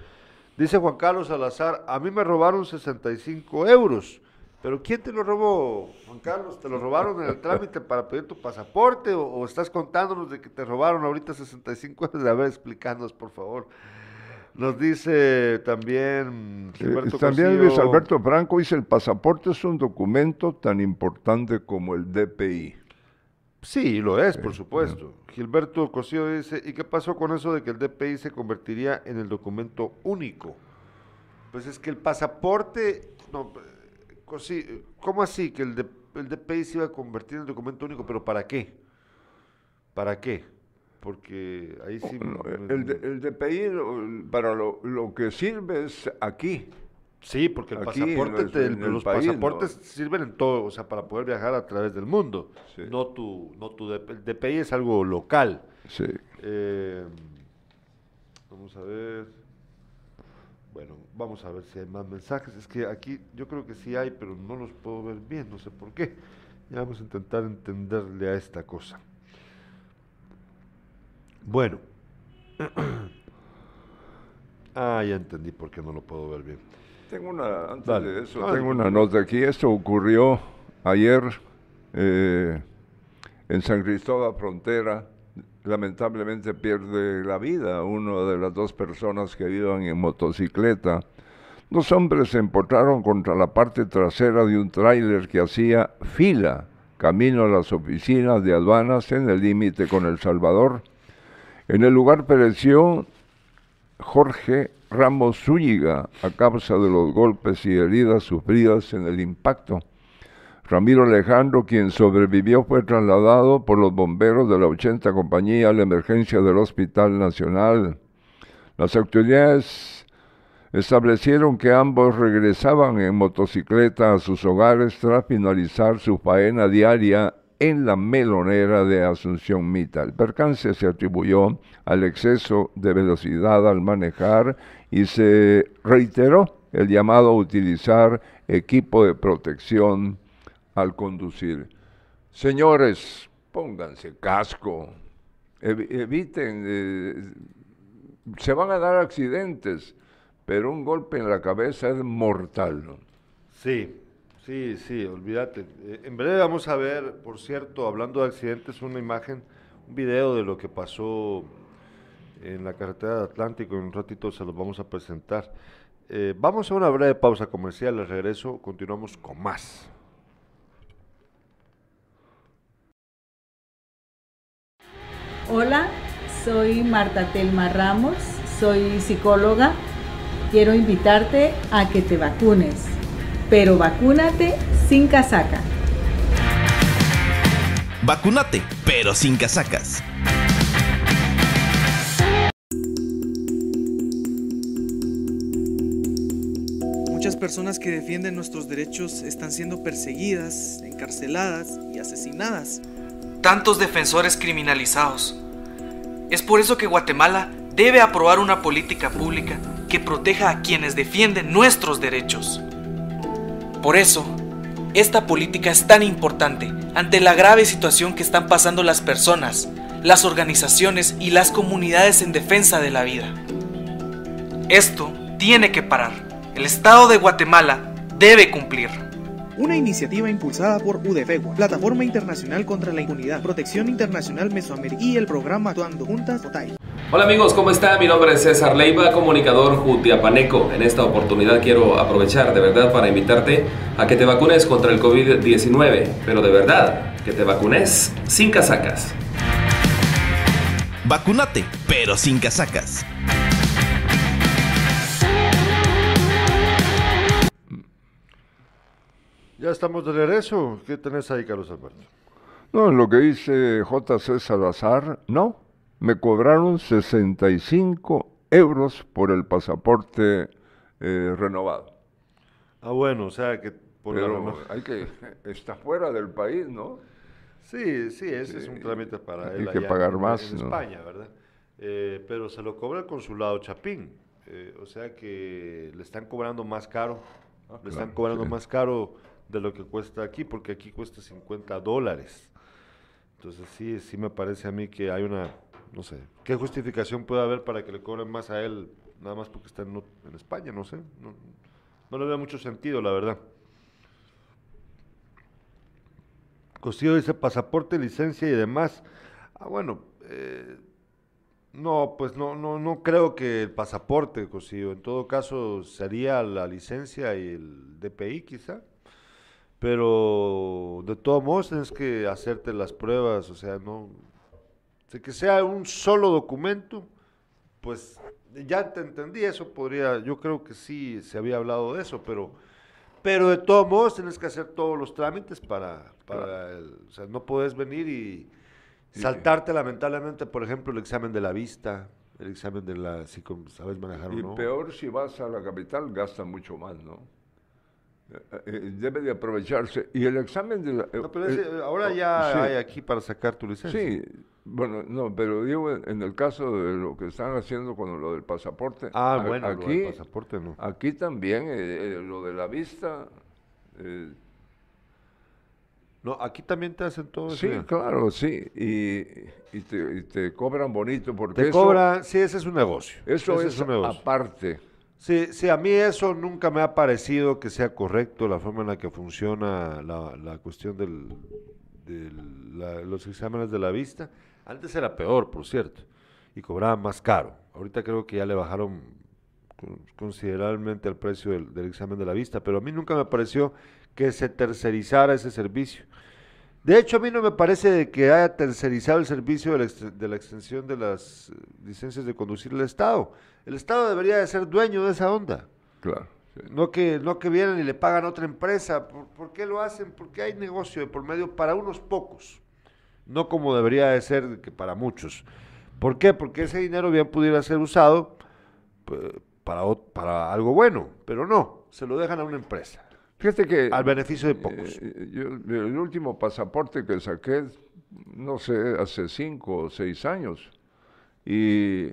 Dice Juan Carlos Salazar, a mí me robaron 65 euros. Pero ¿quién te lo robó, Juan Carlos? ¿Te lo robaron en el trámite para pedir tu pasaporte o, estás contándonos de que te robaron ahorita 65 euros? A ver, explícanos, por favor. Nos dice también Gilberto También Luis Alberto Franco dice, el pasaporte es un documento tan importante como el DPI. Sí, lo es, por supuesto. Gilberto Cosío dice, ¿y qué pasó con eso de que el DPI se convertiría en el documento único? Pues es que el pasaporte, no, ¿cómo así que el, DPI se iba a convertir en el documento único? ¿Pero para qué? ¿Para qué? Porque ahí sí... el, DPI para lo que sirve es aquí, Sí, porque el pasaporte, los pasaportes sirven en todo, o sea, para poder viajar a través del mundo. No tu, no tu el DPI es algo local. Sí. Eh, vamos a ver. Bueno, vamos a ver si hay más mensajes. Es que aquí yo creo que sí hay, pero no los puedo ver bien, no sé por qué. Ya vamos a intentar entenderle a esta cosa. Bueno. (clears throat) ah, ya entendí por qué no lo puedo ver bien. Tengo una, antes de eso, tengo una nota aquí. Esto ocurrió ayer eh, en San Cristóbal Frontera. Lamentablemente pierde la vida una de las dos personas que iban en motocicleta. Dos hombres se empotraron contra la parte trasera de un tráiler que hacía fila camino a las oficinas de aduanas en el límite con El Salvador. En el lugar pereció Jorge Ramos Zúñiga a causa de los golpes y heridas sufridas en el impacto. Ramiro Alejandro, quien sobrevivió, fue trasladado por los bomberos de la 80 Compañía a la emergencia del Hospital Nacional. Las autoridades establecieron que ambos regresaban en motocicleta a sus hogares tras finalizar su faena diaria en la melonera de Asunción Mita. El percance se atribuyó al exceso de velocidad al manejar y se reiteró el llamado a utilizar equipo de protección al conducir. Señores, pónganse casco, eviten, eh, se van a dar accidentes, pero un golpe en la cabeza es mortal. Sí, Sí, sí, olvídate. Eh, en breve vamos a ver, por cierto, hablando de accidentes, una imagen, un video de lo que pasó en la carretera de Atlántico. En un ratito se los vamos a presentar. Eh, vamos a una breve pausa comercial. Al regreso continuamos con más. Hola, soy Marta Telma Ramos, soy psicóloga. Quiero invitarte a que te vacunes pero vacúnate sin casaca. Vacúnate, pero sin casacas. Muchas personas que defienden nuestros derechos están siendo perseguidas, encarceladas y asesinadas. Tantos defensores criminalizados. Es por eso que Guatemala debe aprobar una política pública que proteja a quienes defienden nuestros derechos. Por eso, esta política es tan importante ante la grave situación que están pasando las personas, las organizaciones y las comunidades en defensa de la vida. Esto tiene que parar. El Estado de Guatemala debe cumplir. Una iniciativa impulsada por UDFEGUA, Plataforma Internacional contra la Impunidad, Protección Internacional Mesoamérica y el programa Actuando Juntas OTAI. Hola amigos, ¿cómo están? Mi nombre es César Leiva, comunicador jutiapaneco. En esta oportunidad quiero aprovechar de verdad para invitarte a que te vacunes contra el COVID-19, pero de verdad, que te vacunes sin casacas. Vacunate, pero sin casacas. Ya estamos de regreso. ¿Qué tenés ahí, Carlos Alberto? No, lo que dice J.C. Salazar, no me cobraron 65 euros por el pasaporte eh, renovado. Ah, bueno, o sea que... Por Pero hay que... Está fuera del país, ¿no? Sí, sí, ese es un trámite para él. Hay que pagar más, en, España, ¿verdad? Eh, pero se lo cobra el consulado Chapín. Eh, o sea que le están cobrando más caro Ah, Le están cobrando más caro de lo que cuesta aquí, porque aquí cuesta 50 dólares. Entonces sí, sí me parece a mí que hay una, no sé, ¿qué justificación puede haber para que le cobren más a él, nada más porque está en, España? No sé, no, no le veo mucho sentido, la verdad. Costillo dice pasaporte, licencia y demás. Ah, bueno, eh, no, pues no, no, no creo que el pasaporte, Costillo. En todo caso, sería la licencia y el DPI quizá. Pero de todos modos tienes que hacerte las pruebas, o sea, no... De que sea un solo documento, pues ya te entendí, eso podría, yo creo que sí se había hablado de eso, pero, pero de todos modos tienes que hacer todos los trámites para, para el, o sea, no puedes venir y saltarte lamentablemente, por ejemplo, el examen de la vista, el examen de la, si sabes manejar o no. Y peor si vas a la capital, gasta mucho más, ¿no? Eh, eh, debe de aprovecharse. Y el examen de la, eh, ahora ya hay aquí para sacar tu licencia. Sí, bueno, no, pero digo, en el caso de lo que están haciendo con lo del pasaporte. Ah, bueno, aquí, pasaporte no. Aquí también, lo de la vista. no, aquí también te hacen todo Sí, claro, sí. Y, te, cobran bonito porque. Te cobran, sí, ese es un negocio. Eso es, un negocio. aparte. Sí, sí, a mí eso nunca me ha parecido que sea correcto la forma en la que funciona la, cuestión del, de los exámenes de la vista. Antes era peor, por cierto, y cobraban más caro. Ahorita creo que ya le bajaron considerablemente el precio del, examen de la vista, pero a mí nunca me pareció que se tercerizara ese servicio. De hecho, a mí no me parece que haya tercerizado el servicio de la, de la extensión de las eh, licencias de conducir el Estado el Estado debería de ser dueño de esa onda. Claro. No, que, no que vienen y le pagan a otra empresa. ¿Por, qué lo hacen? Porque hay negocio de por medio para unos pocos. No como debería de ser que para muchos. ¿Por qué? Porque ese dinero bien pudiera ser usado para, para algo bueno, pero no, se lo dejan a una empresa. Fíjate que... Al beneficio de pocos. Eh, yo, el último pasaporte que saqué, no sé, hace cinco o seis años. Y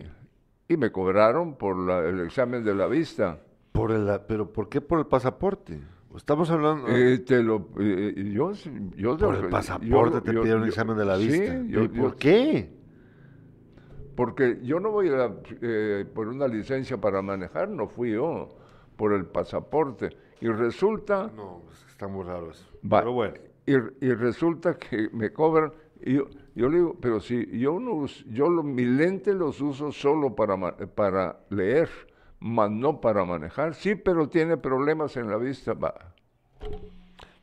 y me cobraron por el examen de la vista. Por el, ¿Pero por qué por el pasaporte? Estamos hablando... Eh, te lo, eh, yo, yo, por el pasaporte te pidieron un examen de la vista. Sí, ¿Por qué? Porque yo no voy a, eh, por una licencia para manejar, no fui yo, por el pasaporte. Y resulta... No, está muy raro eso. pero bueno. Y, y resulta que me cobran... Y yo, yo le digo, pero si yo no yo lo, mis lentes los uso solo para, para leer, más no para manejar. Sí, pero tiene problemas en la vista. Va.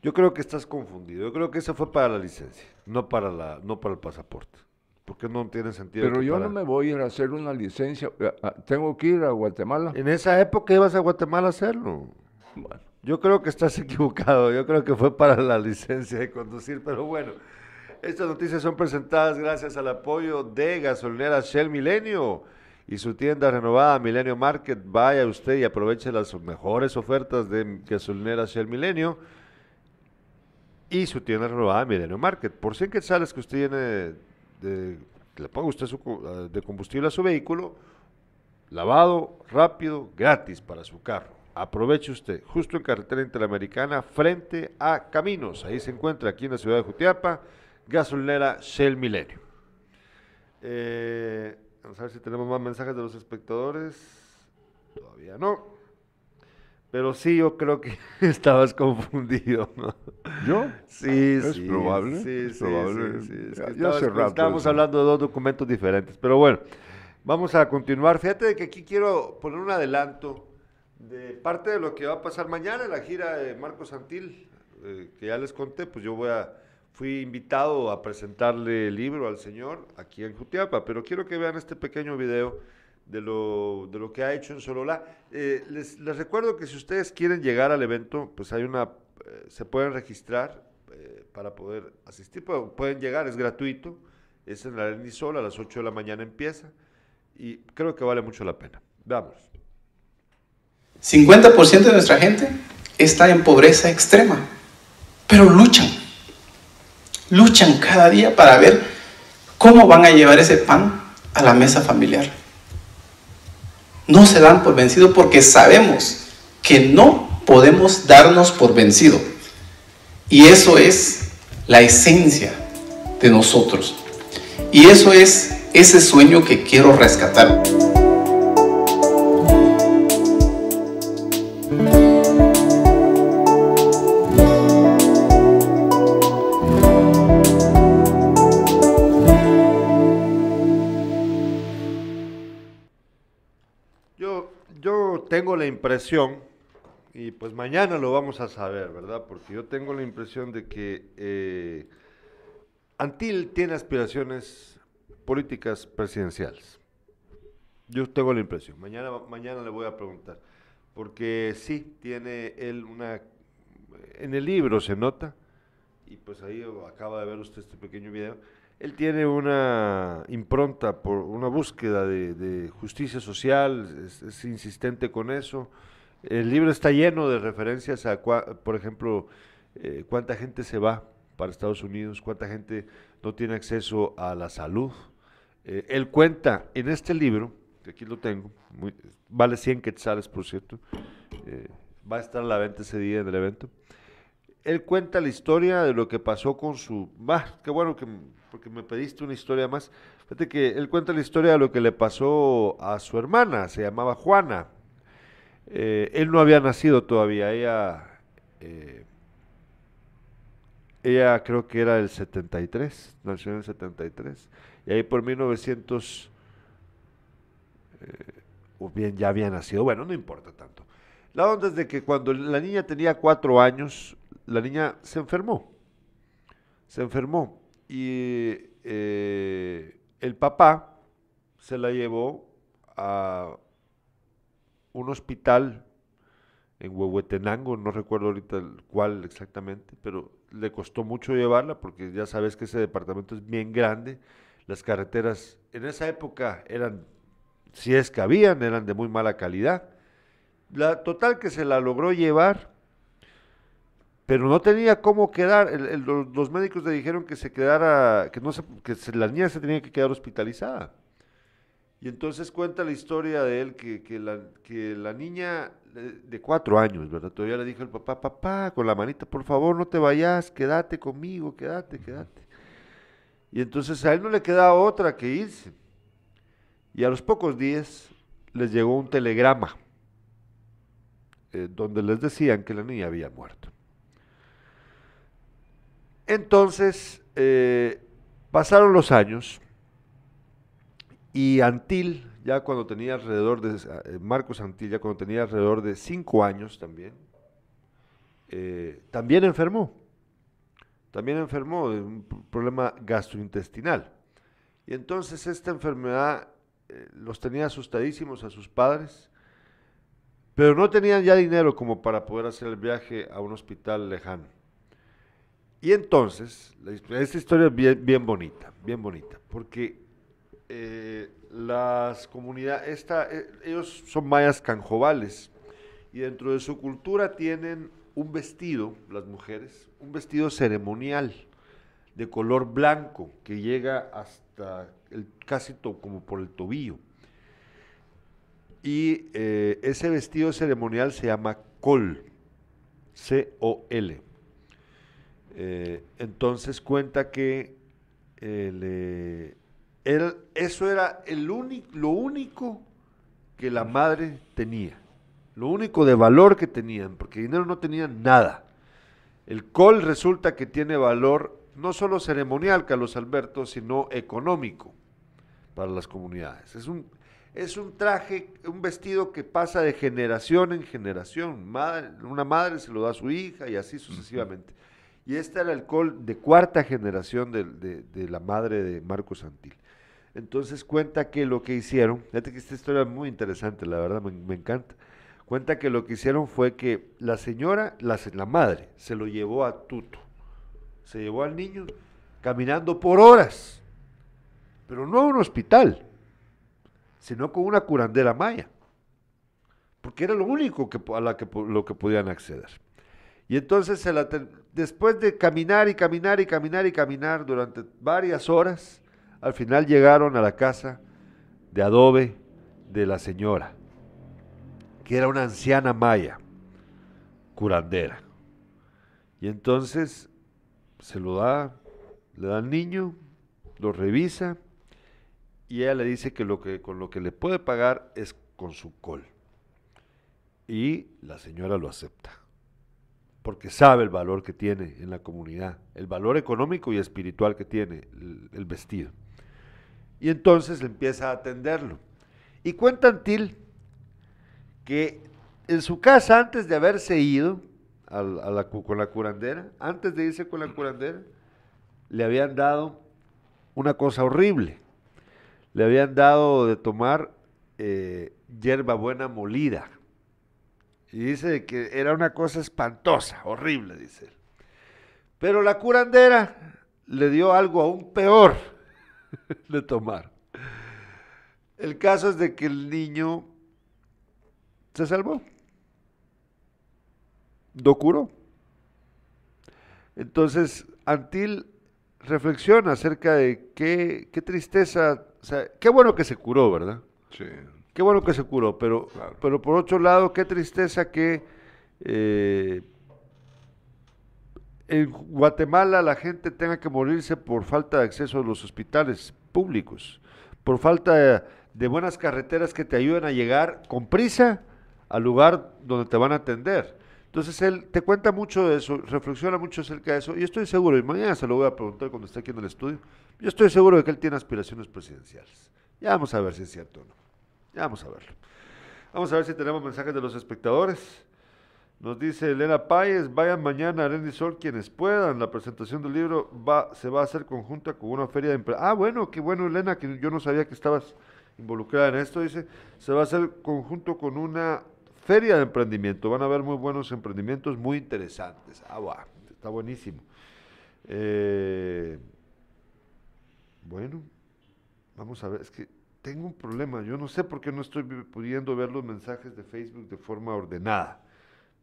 Yo creo que estás confundido. Yo creo que eso fue para la licencia, no para la, no para el pasaporte. Porque no tiene sentido. Pero yo no me voy a ir a hacer una licencia. Tengo que ir a Guatemala. En esa época ibas a Guatemala a hacerlo. Yo creo que estás (laughs) equivocado. Yo creo que fue para la licencia de conducir, pero bueno. Estas noticias son presentadas gracias al apoyo de gasolinera Shell Milenio y su tienda renovada Milenio Market. Vaya usted y aproveche las mejores ofertas de gasolinera Shell Milenio y su tienda renovada Milenio Market. Por 100 quetzales que usted tiene de, le ponga usted su, de combustible a su vehículo, lavado rápido, gratis para su carro. Aproveche usted, justo en carretera interamericana, frente a Caminos. Ahí se encuentra, aquí en la ciudad de Jutiapa gasolinera Shell Milenio. Eh, vamos a ver si tenemos más mensajes de los espectadores. Todavía no. Pero sí, yo creo que (laughs) estabas confundido. ¿Yo? Sí, ¿Es sí. Probable? Sí, es probable. Sí, estábamos hablando de dos documentos diferentes. Pero bueno, vamos a continuar. Fíjate que aquí quiero poner un adelanto de parte de lo que va a pasar mañana la gira de Marco Santil, eh, que ya les conté, pues yo voy a fui invitado a presentarle el libro al señor aquí en Jutiapa, pero quiero que vean este pequeño video de lo, de lo que ha hecho en Solola. Eh, les, recuerdo que si ustedes quieren llegar al evento, pues hay una, eh, se pueden registrar para poder asistir, pueden, llegar, es gratuito, es en la Sol, a las 8 de la mañana empieza y creo que vale mucho la pena. Veamos. 50% de nuestra gente está en pobreza extrema, pero luchan luchan cada día para ver cómo van a llevar ese pan a la mesa familiar. No se dan por vencido porque sabemos que no podemos darnos por vencido. Y eso es la esencia de nosotros. Y eso es ese sueño que quiero rescatar. Impresión, y pues mañana lo vamos a saber, ¿verdad? Porque yo tengo la impresión de que eh, Antil tiene aspiraciones políticas presidenciales. Yo tengo la impresión. Mañana, mañana le voy a preguntar. Porque sí, tiene él una... En el libro se nota, y pues ahí acaba de ver usted este pequeño video, él tiene una impronta por una búsqueda de, justicia social, es, insistente con eso. El libro está lleno de referencias a, por ejemplo, eh, cuánta gente se va para Estados Unidos, cuánta gente no tiene acceso a la salud. Eh, él cuenta en este libro, que aquí lo tengo, vale 100 quetzales, por cierto, eh, va a estar a la venta ese día en el evento. Él cuenta la historia de lo que pasó con su... Bah, qué bueno que porque me pediste una historia más. Fíjate que él cuenta la historia de lo que le pasó a su hermana, se llamaba Juana. Eh, él no había nacido todavía, ella ella creo que era el 73, nació en el 73. Y ahí por 1900, eh, o bien ya había nacido, bueno, no importa tanto. La onda es de que cuando la niña tenía cuatro años, la niña se enfermó. Se enfermó. Y eh, el papá se la llevó a un hospital en Huehuetenango, no recuerdo ahorita cuál exactamente, pero le costó mucho llevarla porque ya sabes que ese departamento es bien grande. Las carreteras en esa época eran, si es que habían, eran de muy mala calidad. La total que se la logró llevar, pero no tenía cómo quedar. los, médicos le dijeron que se quedara, que no que la niña se tenía que quedar hospitalizada. Y entonces cuenta la historia de él que, que, la, que la niña de cuatro años, ¿verdad? Todavía le dijo el papá, papá, con la manita, por favor, no te vayas, quédate conmigo, quédate, quédate. Y entonces a él no le quedaba otra que irse. Y a los pocos días les llegó un telegrama eh, donde les decían que la niña había muerto. Entonces, eh, pasaron los años y Antil, ya cuando tenía alrededor de, eh, Marcos Antil, ya cuando tenía alrededor de cinco años también, eh, también enfermó. También enfermó de un problema gastrointestinal. Y entonces esta enfermedad los tenía asustadísimos a sus padres, pero no tenían ya dinero como para poder hacer el viaje a un hospital lejano. Y entonces, esta historia es bien, bonita, bien bonita, porque eh, las comunidades, eh, ellos son mayas canjobales y dentro de su cultura tienen un vestido, las mujeres, un vestido ceremonial de color blanco que llega hasta el, casi como por el tobillo. Y eh, ese vestido ceremonial se llama col, C-O-L. Entonces cuenta que le eso era el único, lo único que la madre tenía, lo único de valor que tenían, porque dinero no tenían nada. El col resulta que tiene valor no solo ceremonial, Carlos Alberto, sino económico para las comunidades. Es un, es un traje, un vestido que pasa de generación en generación. una madre se lo da a su hija y así sucesivamente. Y este era el col de cuarta generación de, la madre de Marcos Antil. Entonces cuenta que lo que hicieron, fíjate que esta historia es muy interesante, la verdad me, encanta. Cuenta que lo que hicieron fue que la señora, la, madre, se lo llevó a Tuto. Se llevó al niño caminando por horas, pero no a un hospital, sino con una curandera maya, porque era lo único a la que, lo que podían acceder. Y entonces, después de caminar y caminar y caminar y caminar durante varias horas, al final llegaron a la casa de adobe de la señora, que era una anciana maya, curandera. Y entonces se lo da, le da al niño, lo revisa y ella le dice que con lo que le puede pagar es con su col. Y la señora lo acepta, porque sabe el valor que tiene en la comunidad, el valor económico y espiritual que tiene el, vestido. Y entonces empieza a atenderlo. Y cuenta Antil que en su casa, antes de haberse ido con la curandera, antes de irse con la curandera, le habían dado una cosa horrible. Le habían dado de tomar eh, hierba buena molida. Y dice que era una cosa espantosa, horrible, dice él. Pero la curandera le dio algo aún peor (laughs) de tomar. El caso es de que el niño se salvó. Lo curó. Entonces, Antil reflexiona acerca de qué, qué tristeza, qué bueno que se curó, ¿verdad? Sí. Qué bueno que se curó, pero, pero por otro lado, qué tristeza que eh, en Guatemala la gente tenga que morirse por falta de acceso a los hospitales públicos, por falta de, de buenas carreteras que te ayuden a llegar con prisa al lugar donde te van a atender. Entonces él te cuenta mucho de eso, reflexiona mucho acerca de eso, y estoy seguro, y mañana se lo voy a preguntar cuando esté aquí en el estudio, yo estoy seguro de que él tiene aspiraciones presidenciales. Ya vamos a ver si es cierto o no. Vamos a verlo. Vamos a ver si tenemos mensajes de los espectadores. Nos dice Elena Páez, vayan mañana a Arena Sol quienes puedan. La presentación del libro va, se va a hacer conjunta con una feria de. Ah, bueno, qué bueno, Elena, que yo no sabía que estabas involucrada en esto. Dice, se va a hacer conjunto con una feria de emprendimiento. Van a haber muy buenos emprendimientos muy interesantes. Ah, va, está buenísimo. Eh, bueno, vamos a ver, es que tengo un problema. Yo no sé por qué no estoy pudiendo ver los mensajes de Facebook de forma ordenada.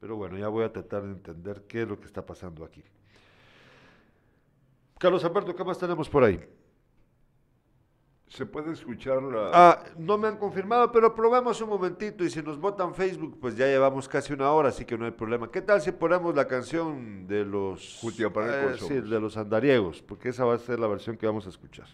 Pero bueno, ya voy a tratar de entender qué es lo que está pasando aquí. Carlos Alberto, ¿qué más tenemos por ahí? Se puede escuchar la... Ah, no me han confirmado, pero probamos un momentito y si nos votan Facebook, pues ya llevamos casi una hora, así que no hay problema. ¿Qué tal si ponemos la canción de los... Eh, sí, de los andariegos, porque esa va a ser la versión que vamos a escuchar.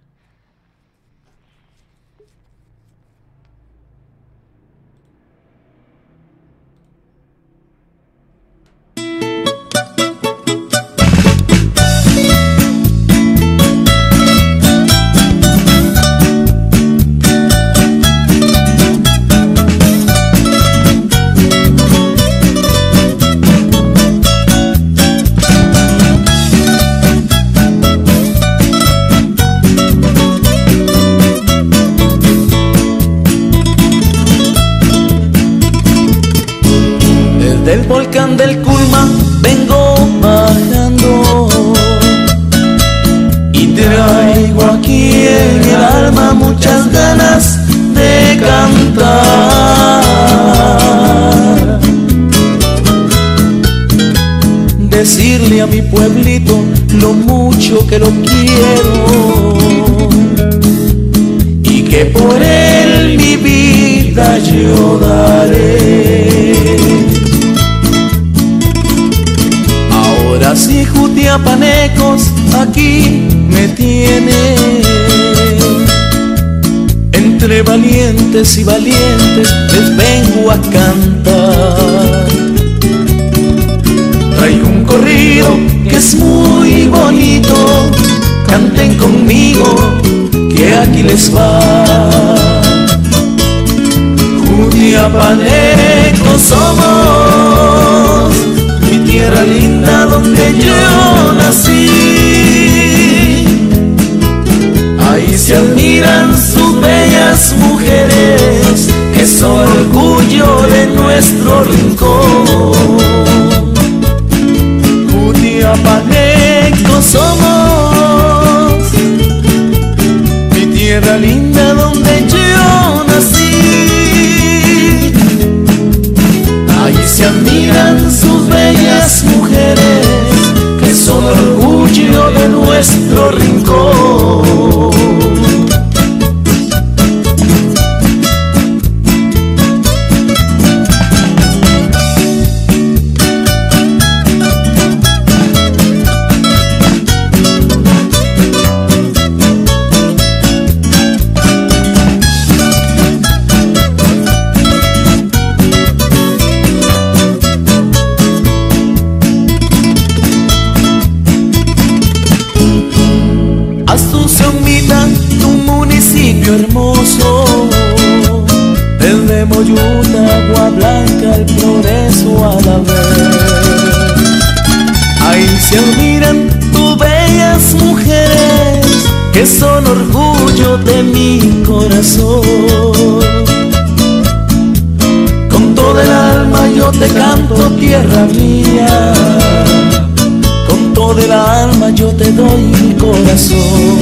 Decirle a mi pueblito lo mucho que lo quiero y que por él mi vida yo daré. Así jutiapanecos aquí me tiene Entre valientes y valientes les vengo a cantar. Bonito, canten conmigo que aquí les va. Jutiapanecos somos tierra linda donde yo nací. Ahí se admiran sus bellas mujeres, que son orgullo de nuestro rincón. Jutiapaneco que son orgullo de mi corazón. Con todo el alma yo te canto, tierra mía. Con todo el alma yo te doy mi corazón.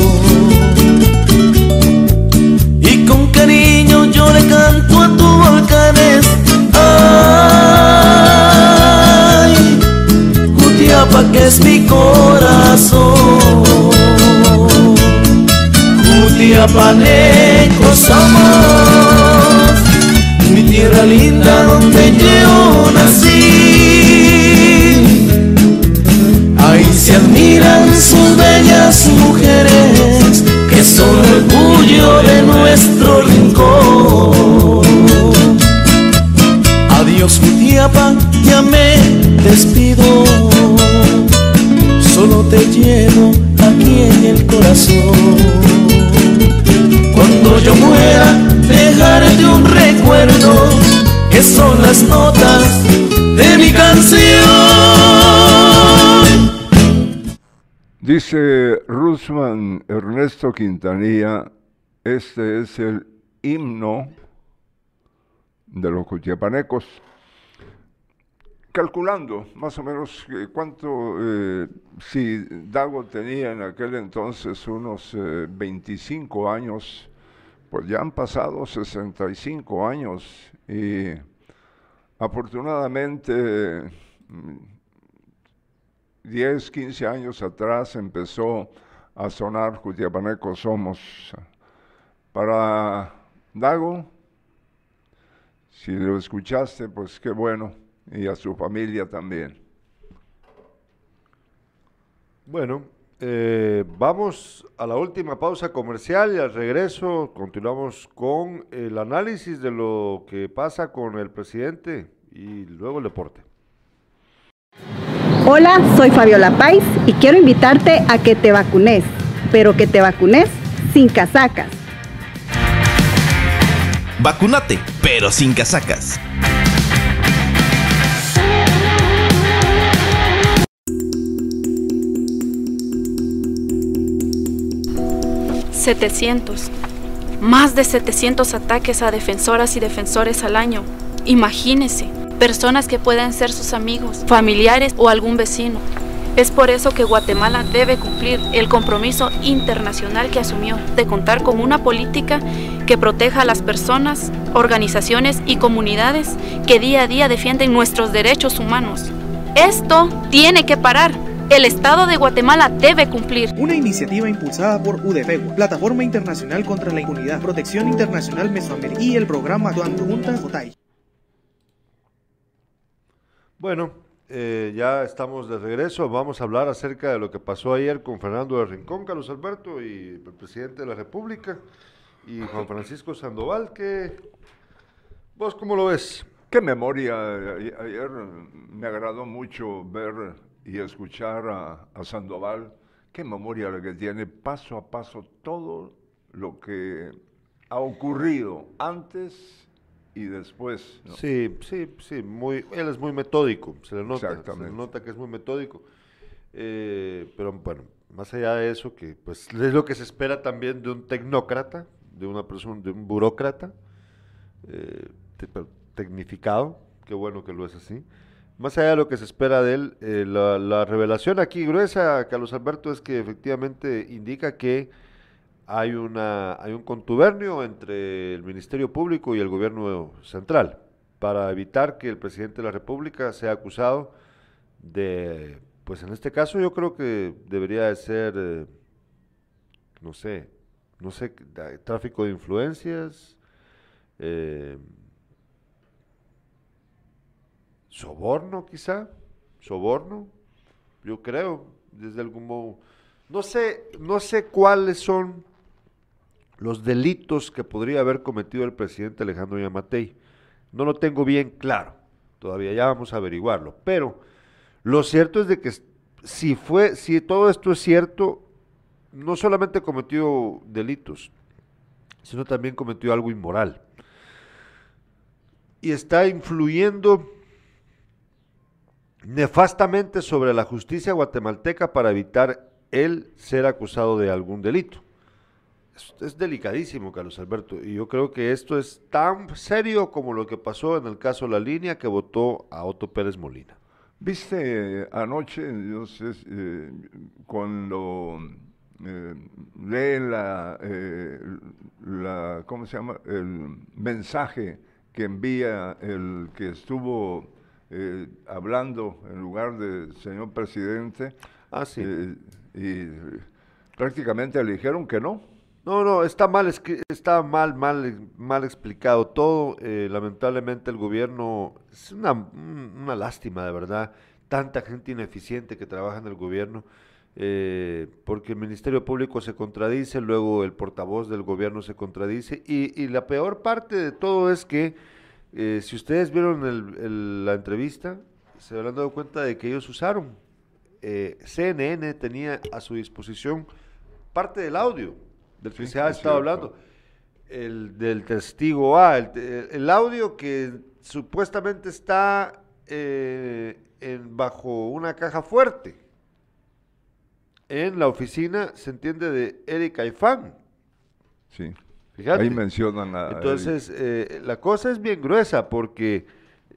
Y con cariño yo le canto a tu volcanes. Ay, Jutiapa que es mi corazón. Jutiapaneco somos, mi tierra linda donde yo nací. Ahí se admiran sus bellas mujeres que son orgullo de nuestro rincón. Adiós Jutiapa, ya me despido. Solo te llevo aquí en el corazón. Yo muera, dejaré un recuerdo que son las notas de mi canción. Dice Rusman Ernesto Quintanilla, este es el himno de los cuchiapanecos. Calculando más o menos eh, cuánto, eh, si Dago tenía en aquel entonces unos eh, 25 años, pues ya han pasado 65 años y afortunadamente mm, 10, 15 años atrás empezó a sonar Jutiapaneco Somos. Para Dago, si lo escuchaste, pues qué bueno, y a su familia también. Bueno, eh, vamos a la última pausa comercial y al regreso continuamos con el análisis de lo que pasa con el presidente y luego el deporte. Hola, soy Fabiola Pais y quiero invitarte a que te vacunes, pero que te vacunes sin casacas. Vacunate, pero sin casacas. ¿700? Más de 700 ataques a defensoras y defensores al año. Imagínese, personas que puedan ser sus amigos, familiares o algún vecino. Es por eso que Guatemala debe cumplir el compromiso internacional que asumió de contar con una política que proteja a las personas, organizaciones y comunidades que día a día defienden nuestros derechos humanos. Esto tiene que parar. El Estado de Guatemala debe cumplir. Una iniciativa impulsada por UDFEGUA, Plataforma Internacional contra la Impunidad, Protección Internacional Mesoamérica y el programa Actuando Juntas Otay. Bueno, eh, ya estamos de regreso. Vamos a hablar acerca de lo que pasó ayer con Fernando de Rincón, Carlos Alberto y el presidente de la República y Juan Francisco Sandoval. Que, ¿Vos cómo lo ves? Qué memoria. Ayer me agradó mucho ver y escuchar a, a Sandoval. Qué memoria la que tiene paso a paso todo lo que ha ocurrido antes y después. ¿no? Sí, sí, sí, muy, él es muy metódico, se le nota, se le nota que es muy metódico. Eh, pero bueno, más allá de eso, que pues es lo que se espera también de un tecnócrata, de una persona, de un burócrata, eh, te- tecnificado, qué bueno que lo es así. Más allá de lo que se espera de él, eh, la, la revelación aquí gruesa, Carlos Alberto, es que efectivamente indica que hay, una, hay un contubernio entre el Ministerio Público y el gobierno central para evitar que el presidente de la República sea acusado de, pues en este caso yo creo que debería de ser, eh, no sé, no sé, tráfico de influencias, eh, soborno quizá, soborno, yo creo, desde algún modo, no sé, no sé cuáles son los delitos que podría haber cometido el presidente Alejandro Yamatei. No lo tengo bien claro, todavía ya vamos a averiguarlo, pero lo cierto es de que si fue, si todo esto es cierto, no solamente cometió delitos, sino también cometió algo inmoral. Y está influyendo nefastamente sobre la justicia guatemalteca para evitar él ser acusado de algún delito. Es, delicadísimo, Carlos Alberto, y yo creo que esto es tan serio como lo que pasó en el caso La Línea que votó a Otto Pérez Molina. Viste eh, anoche, yo sé, eh, cuando eh, lee la, la, ¿cómo se llama? El mensaje que envía el que estuvo hablando en lugar del señor presidente. Ah, sí. y prácticamente le dijeron que no. No, no, está mal, está mal, mal, mal explicado todo. Eh, lamentablemente el gobierno es una, una, lástima, de verdad. Tanta gente ineficiente que trabaja en el gobierno, eh, porque el Ministerio Público se contradice, luego el portavoz del gobierno se contradice, y, la peor parte de todo es que, eh, si ustedes vieron la entrevista, se habrán dado cuenta de que ellos usaron. CNN tenía a su disposición parte del audio del que se ha estado hablando, el del testigo A, el, audio que supuestamente está eh, en, bajo una caja fuerte en la oficina, se entiende, de Eric Aifán. Sí. Fíjate. Ahí mencionan a Entonces, eh, la cosa es bien gruesa porque,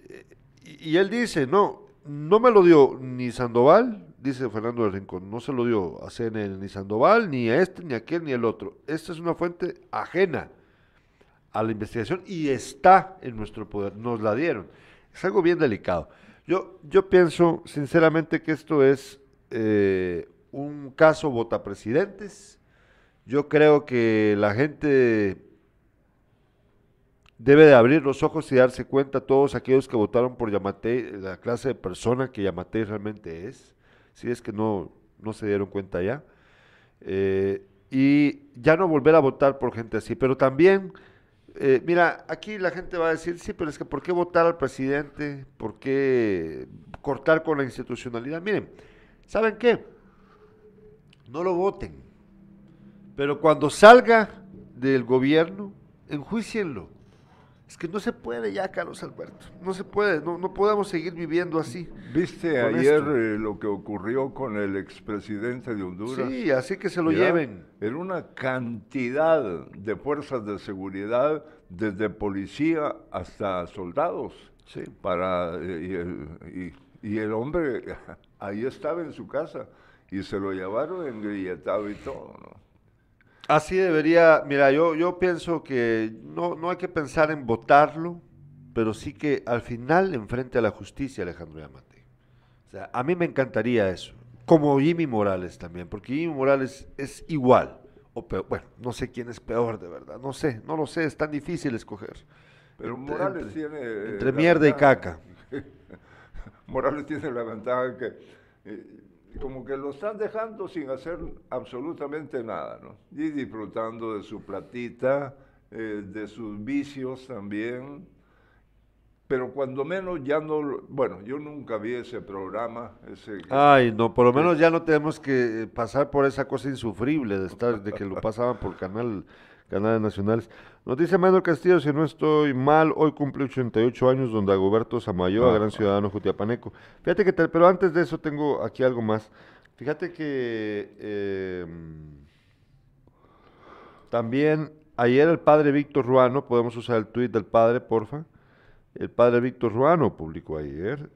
eh, y él dice, no, no me lo dio ni Sandoval, dice Fernando del Rincón, no se lo dio a CNN ni Sandoval, ni a este, ni a aquel, ni el otro. Esta es una fuente ajena a la investigación y está en nuestro poder, nos la dieron. Es algo bien delicado. Yo, yo pienso sinceramente que esto es eh, un caso votapresidentes. Yo creo que la gente debe de abrir los ojos y darse cuenta todos aquellos que votaron por Yamate, la clase de persona que Yamate realmente es si es que no, no se dieron cuenta ya. Eh, y ya no volver a votar por gente así, pero también, eh, mira, aquí la gente va a decir, sí, pero es que ¿por qué votar al presidente? ¿Por qué cortar con la institucionalidad? Miren, ¿saben qué? No lo voten, pero cuando salga del gobierno, enjuicienlo es que no se puede ya, Carlos Alberto. No se puede, no, no podemos seguir viviendo así. ¿Viste ayer eh, lo que ocurrió con el expresidente de Honduras? Sí, así que se lo lleven. En una cantidad de fuerzas de seguridad, desde policía hasta soldados. Sí. Para, eh, y, el, y, el hombre (laughs) ahí estaba en su casa y se lo llevaron engrilletado y todo, ¿no? Así debería, mira, yo, yo pienso que no, no hay que pensar en votarlo, pero sí que al final enfrente a la justicia Alejandro Yamate. O sea, a mí me encantaría eso, como Jimmy Morales también, porque Jimmy Morales es igual, o peor, bueno, no sé quién es peor de verdad, no sé, no lo sé, es tan difícil escoger. Pero Morales tiene... Entre mierda y caca. (laughs) Morales tiene la ventaja que... Eh, como que lo están dejando sin hacer absolutamente nada, ¿no? Y disfrutando de su platita, eh, de sus vicios también. Pero cuando menos ya no, bueno, yo nunca vi ese programa. Ese, Ay, no, por lo menos ya no tenemos que pasar por esa cosa insufrible de estar, de que lo pasaban por canal canales nacionales. Nos dice Manuel Castillo, si no estoy mal, hoy cumple 88 años don Dagoberto Samayoa, ah, gran ah. ciudadano jutiapaneco. Fíjate que, pero antes de eso tengo aquí algo más. Fíjate que em, también ayer el padre Víctor Ruano, podemos usar el tuit del padre, porfa. El padre Víctor Ruano publicó ayer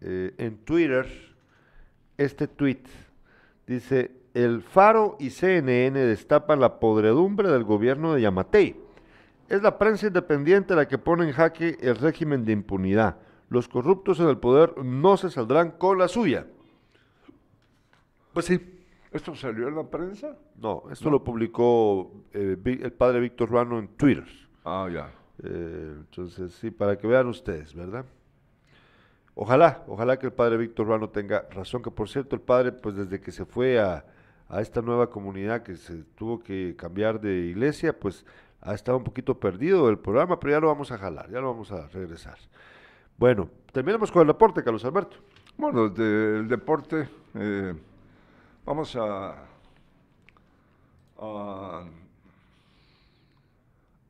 eh, en Twitter este tuit. Dice, el Faro y CNN destapan la podredumbre del gobierno de Yamatei. Es la prensa independiente la que pone en jaque el régimen de impunidad. Los corruptos en el poder no se saldrán con la suya. Pues sí. ¿Esto salió en la prensa? No, esto lo publicó eh, el padre Víctor Ruano en Twitter. Ah, ya. Eh, entonces, sí, para que vean ustedes, ¿verdad? Ojalá, ojalá que el padre Víctor Ruano tenga razón, que por cierto el padre, pues desde que se fue a, a esta nueva comunidad que se tuvo que cambiar de iglesia, pues ha estado un poquito perdido el programa, pero ya lo vamos a jalar, ya lo vamos a regresar. Bueno, terminemos con el deporte, Carlos Alberto. Bueno, del deporte, eh, vamos a, Ah,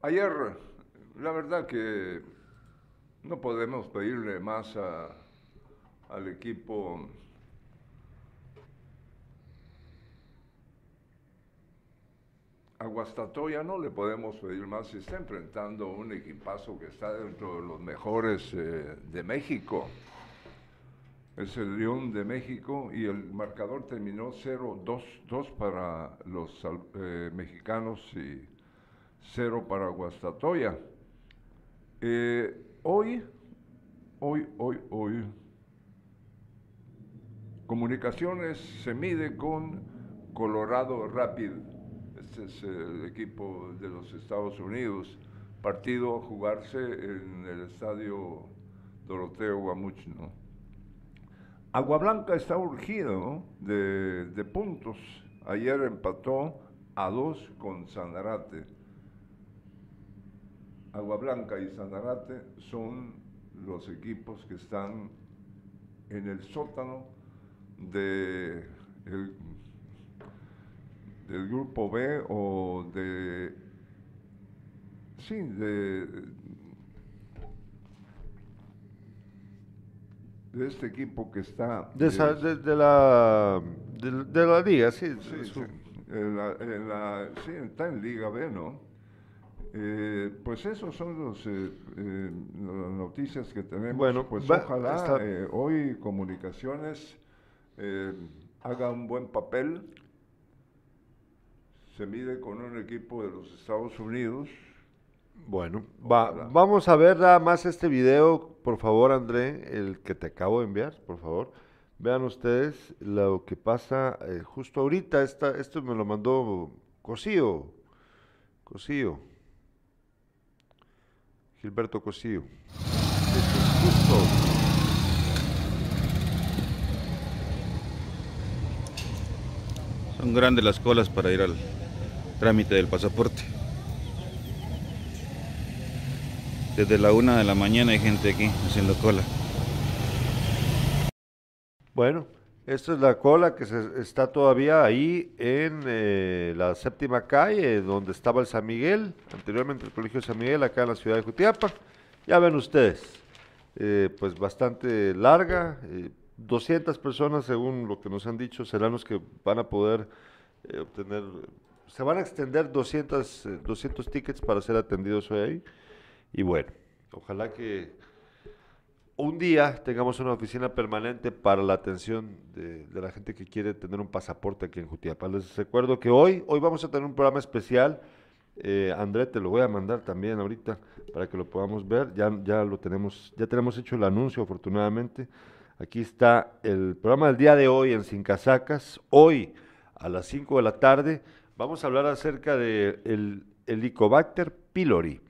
ayer, la verdad que no podemos pedirle más al equipo a Guastatoya no le podemos pedir más si está enfrentando un equipazo que está dentro de los mejores eh, de México. Es el León de México y el marcador terminó 0-2 para los eh, mexicanos y 0 para Guastatoya. Eh, hoy, hoy, hoy, hoy, Comunicaciones se mide con Colorado Rapid este es el equipo de los Estados Unidos, partido a jugarse en el estadio Doroteo Guamuch, ¿no? Agua Blanca está urgido de, puntos. Ayer empató a dos con Sanarate. Agua Blanca y Sanarate son los equipos que están en el sótano de del grupo B o de sí de de este equipo que está de, de, la de, la liga sí, sí, está en liga B no eh, pues esos son los eh, eh, las noticias que tenemos. Bueno pues ojalá hoy comunicaciones haga un buen papel se mide con un equipo de los Estados Unidos. Bueno, vamos a ver nada más este video, por favor, André, el que te acabo de enviar, por favor. Vean ustedes lo que pasa eh, justo ahorita. Esta, esto me lo mandó Cosío. Cosío. Gilberto Cosío. Son grandes las colas para ir al, trámite del pasaporte. Desde la una de la mañana hay gente aquí haciendo cola. Bueno, esta es la cola que se, está todavía ahí en eh, la séptima calle, donde estaba el San Miguel, anteriormente el Colegio San Miguel, acá en la ciudad de Jutiapa. Ya ven ustedes, eh, pues bastante larga, 200 eh, personas según lo que nos han dicho serán los que van a poder obtener se van a extender 200, 200 eh, tickets para ser atendidos hoy Y bueno, ojalá que un día tengamos una oficina permanente para la atención de, la gente que quiere tener un pasaporte aquí en Jutiapa. Les recuerdo que hoy, hoy vamos a tener un programa especial. Eh, André, te lo voy a mandar también ahorita para que lo podamos ver. Ya, ya lo tenemos, ya tenemos hecho el anuncio, afortunadamente. Aquí está el programa del día de hoy en Sin Casacas. Hoy a las 5 de la tarde Vamos a hablar acerca de el Helicobacter pylori,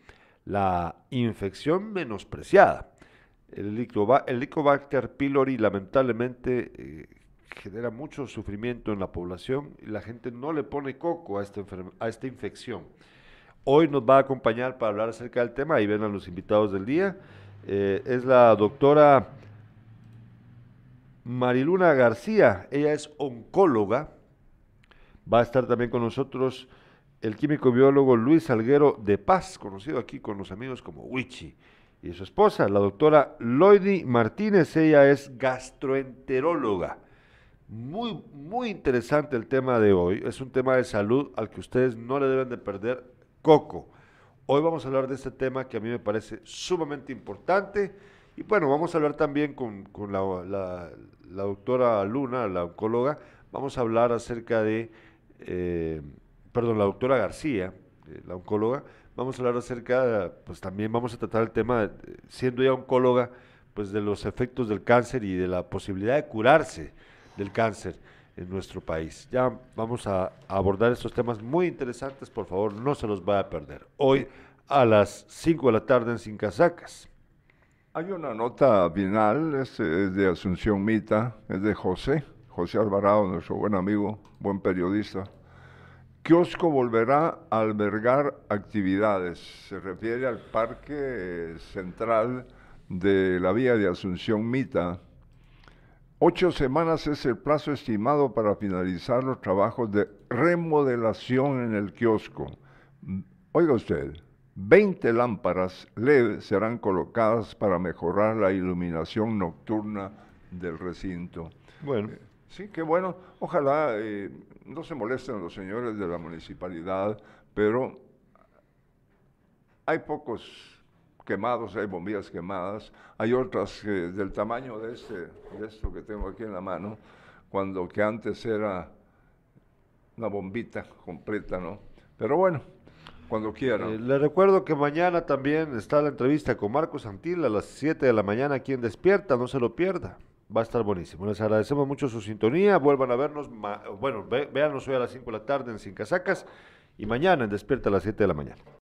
la infección menospreciada. El, Helicobacter pylori lamentablemente eh, genera mucho sufrimiento en la población y la gente no le pone coco a esta, a esta infección. Hoy nos va a acompañar para hablar acerca del tema, ahí ven a los invitados del día, eh, es la doctora Mariluna García, ella es oncóloga, Va a estar también con nosotros el químico biólogo Luis Salguero de Paz, conocido aquí con los amigos como Wichi, y su esposa, la doctora Loidi Martínez, ella es gastroenteróloga. Muy, muy interesante el tema de hoy, es un tema de salud al que ustedes no le deben de perder coco. Hoy vamos a hablar de este tema que a mí me parece sumamente importante. Y bueno, vamos a hablar también con, la, la doctora Luna, la oncóloga. Vamos a hablar acerca de eh, perdón, la doctora García, eh, la oncóloga, vamos a hablar acerca, pues también vamos a tratar el tema, siendo ya oncóloga, pues de los efectos del cáncer y de la posibilidad de curarse del cáncer en nuestro país. Ya vamos a, abordar estos temas muy interesantes, por favor, no se los vaya a perder. Hoy a las 5 de la tarde en Sin Casacas. Hay una nota final, es de Asunción Mita, es de José, José Alvarado, nuestro buen amigo, buen periodista. Kiosco volverá a albergar actividades. Se refiere al parque central de la vía de Asunción Mita. Ocho semanas es el plazo estimado para finalizar los trabajos de remodelación en el kiosco. Oiga usted, 20 lámparas LED serán colocadas para mejorar la iluminación nocturna del recinto. Bueno. Sí, qué bueno. Ojalá eh, no se molesten los señores de la municipalidad, pero hay pocos quemados, hay bombillas quemadas, hay otras que del tamaño de, este, de esto que tengo aquí en la mano, cuando que antes era una bombita completa, ¿no? Pero bueno, cuando quieran. Eh, le recuerdo que mañana también está la entrevista con Marcos Santil a las 7 de la mañana aquí en Despierta, no se lo pierda. Va a estar buenísimo. Les agradecemos mucho su sintonía. Vuelvan a vernos, bueno, véanos hoy a las 5 de la tarde en Sin Casacas y mañana en Despierta a las 7 de la mañana.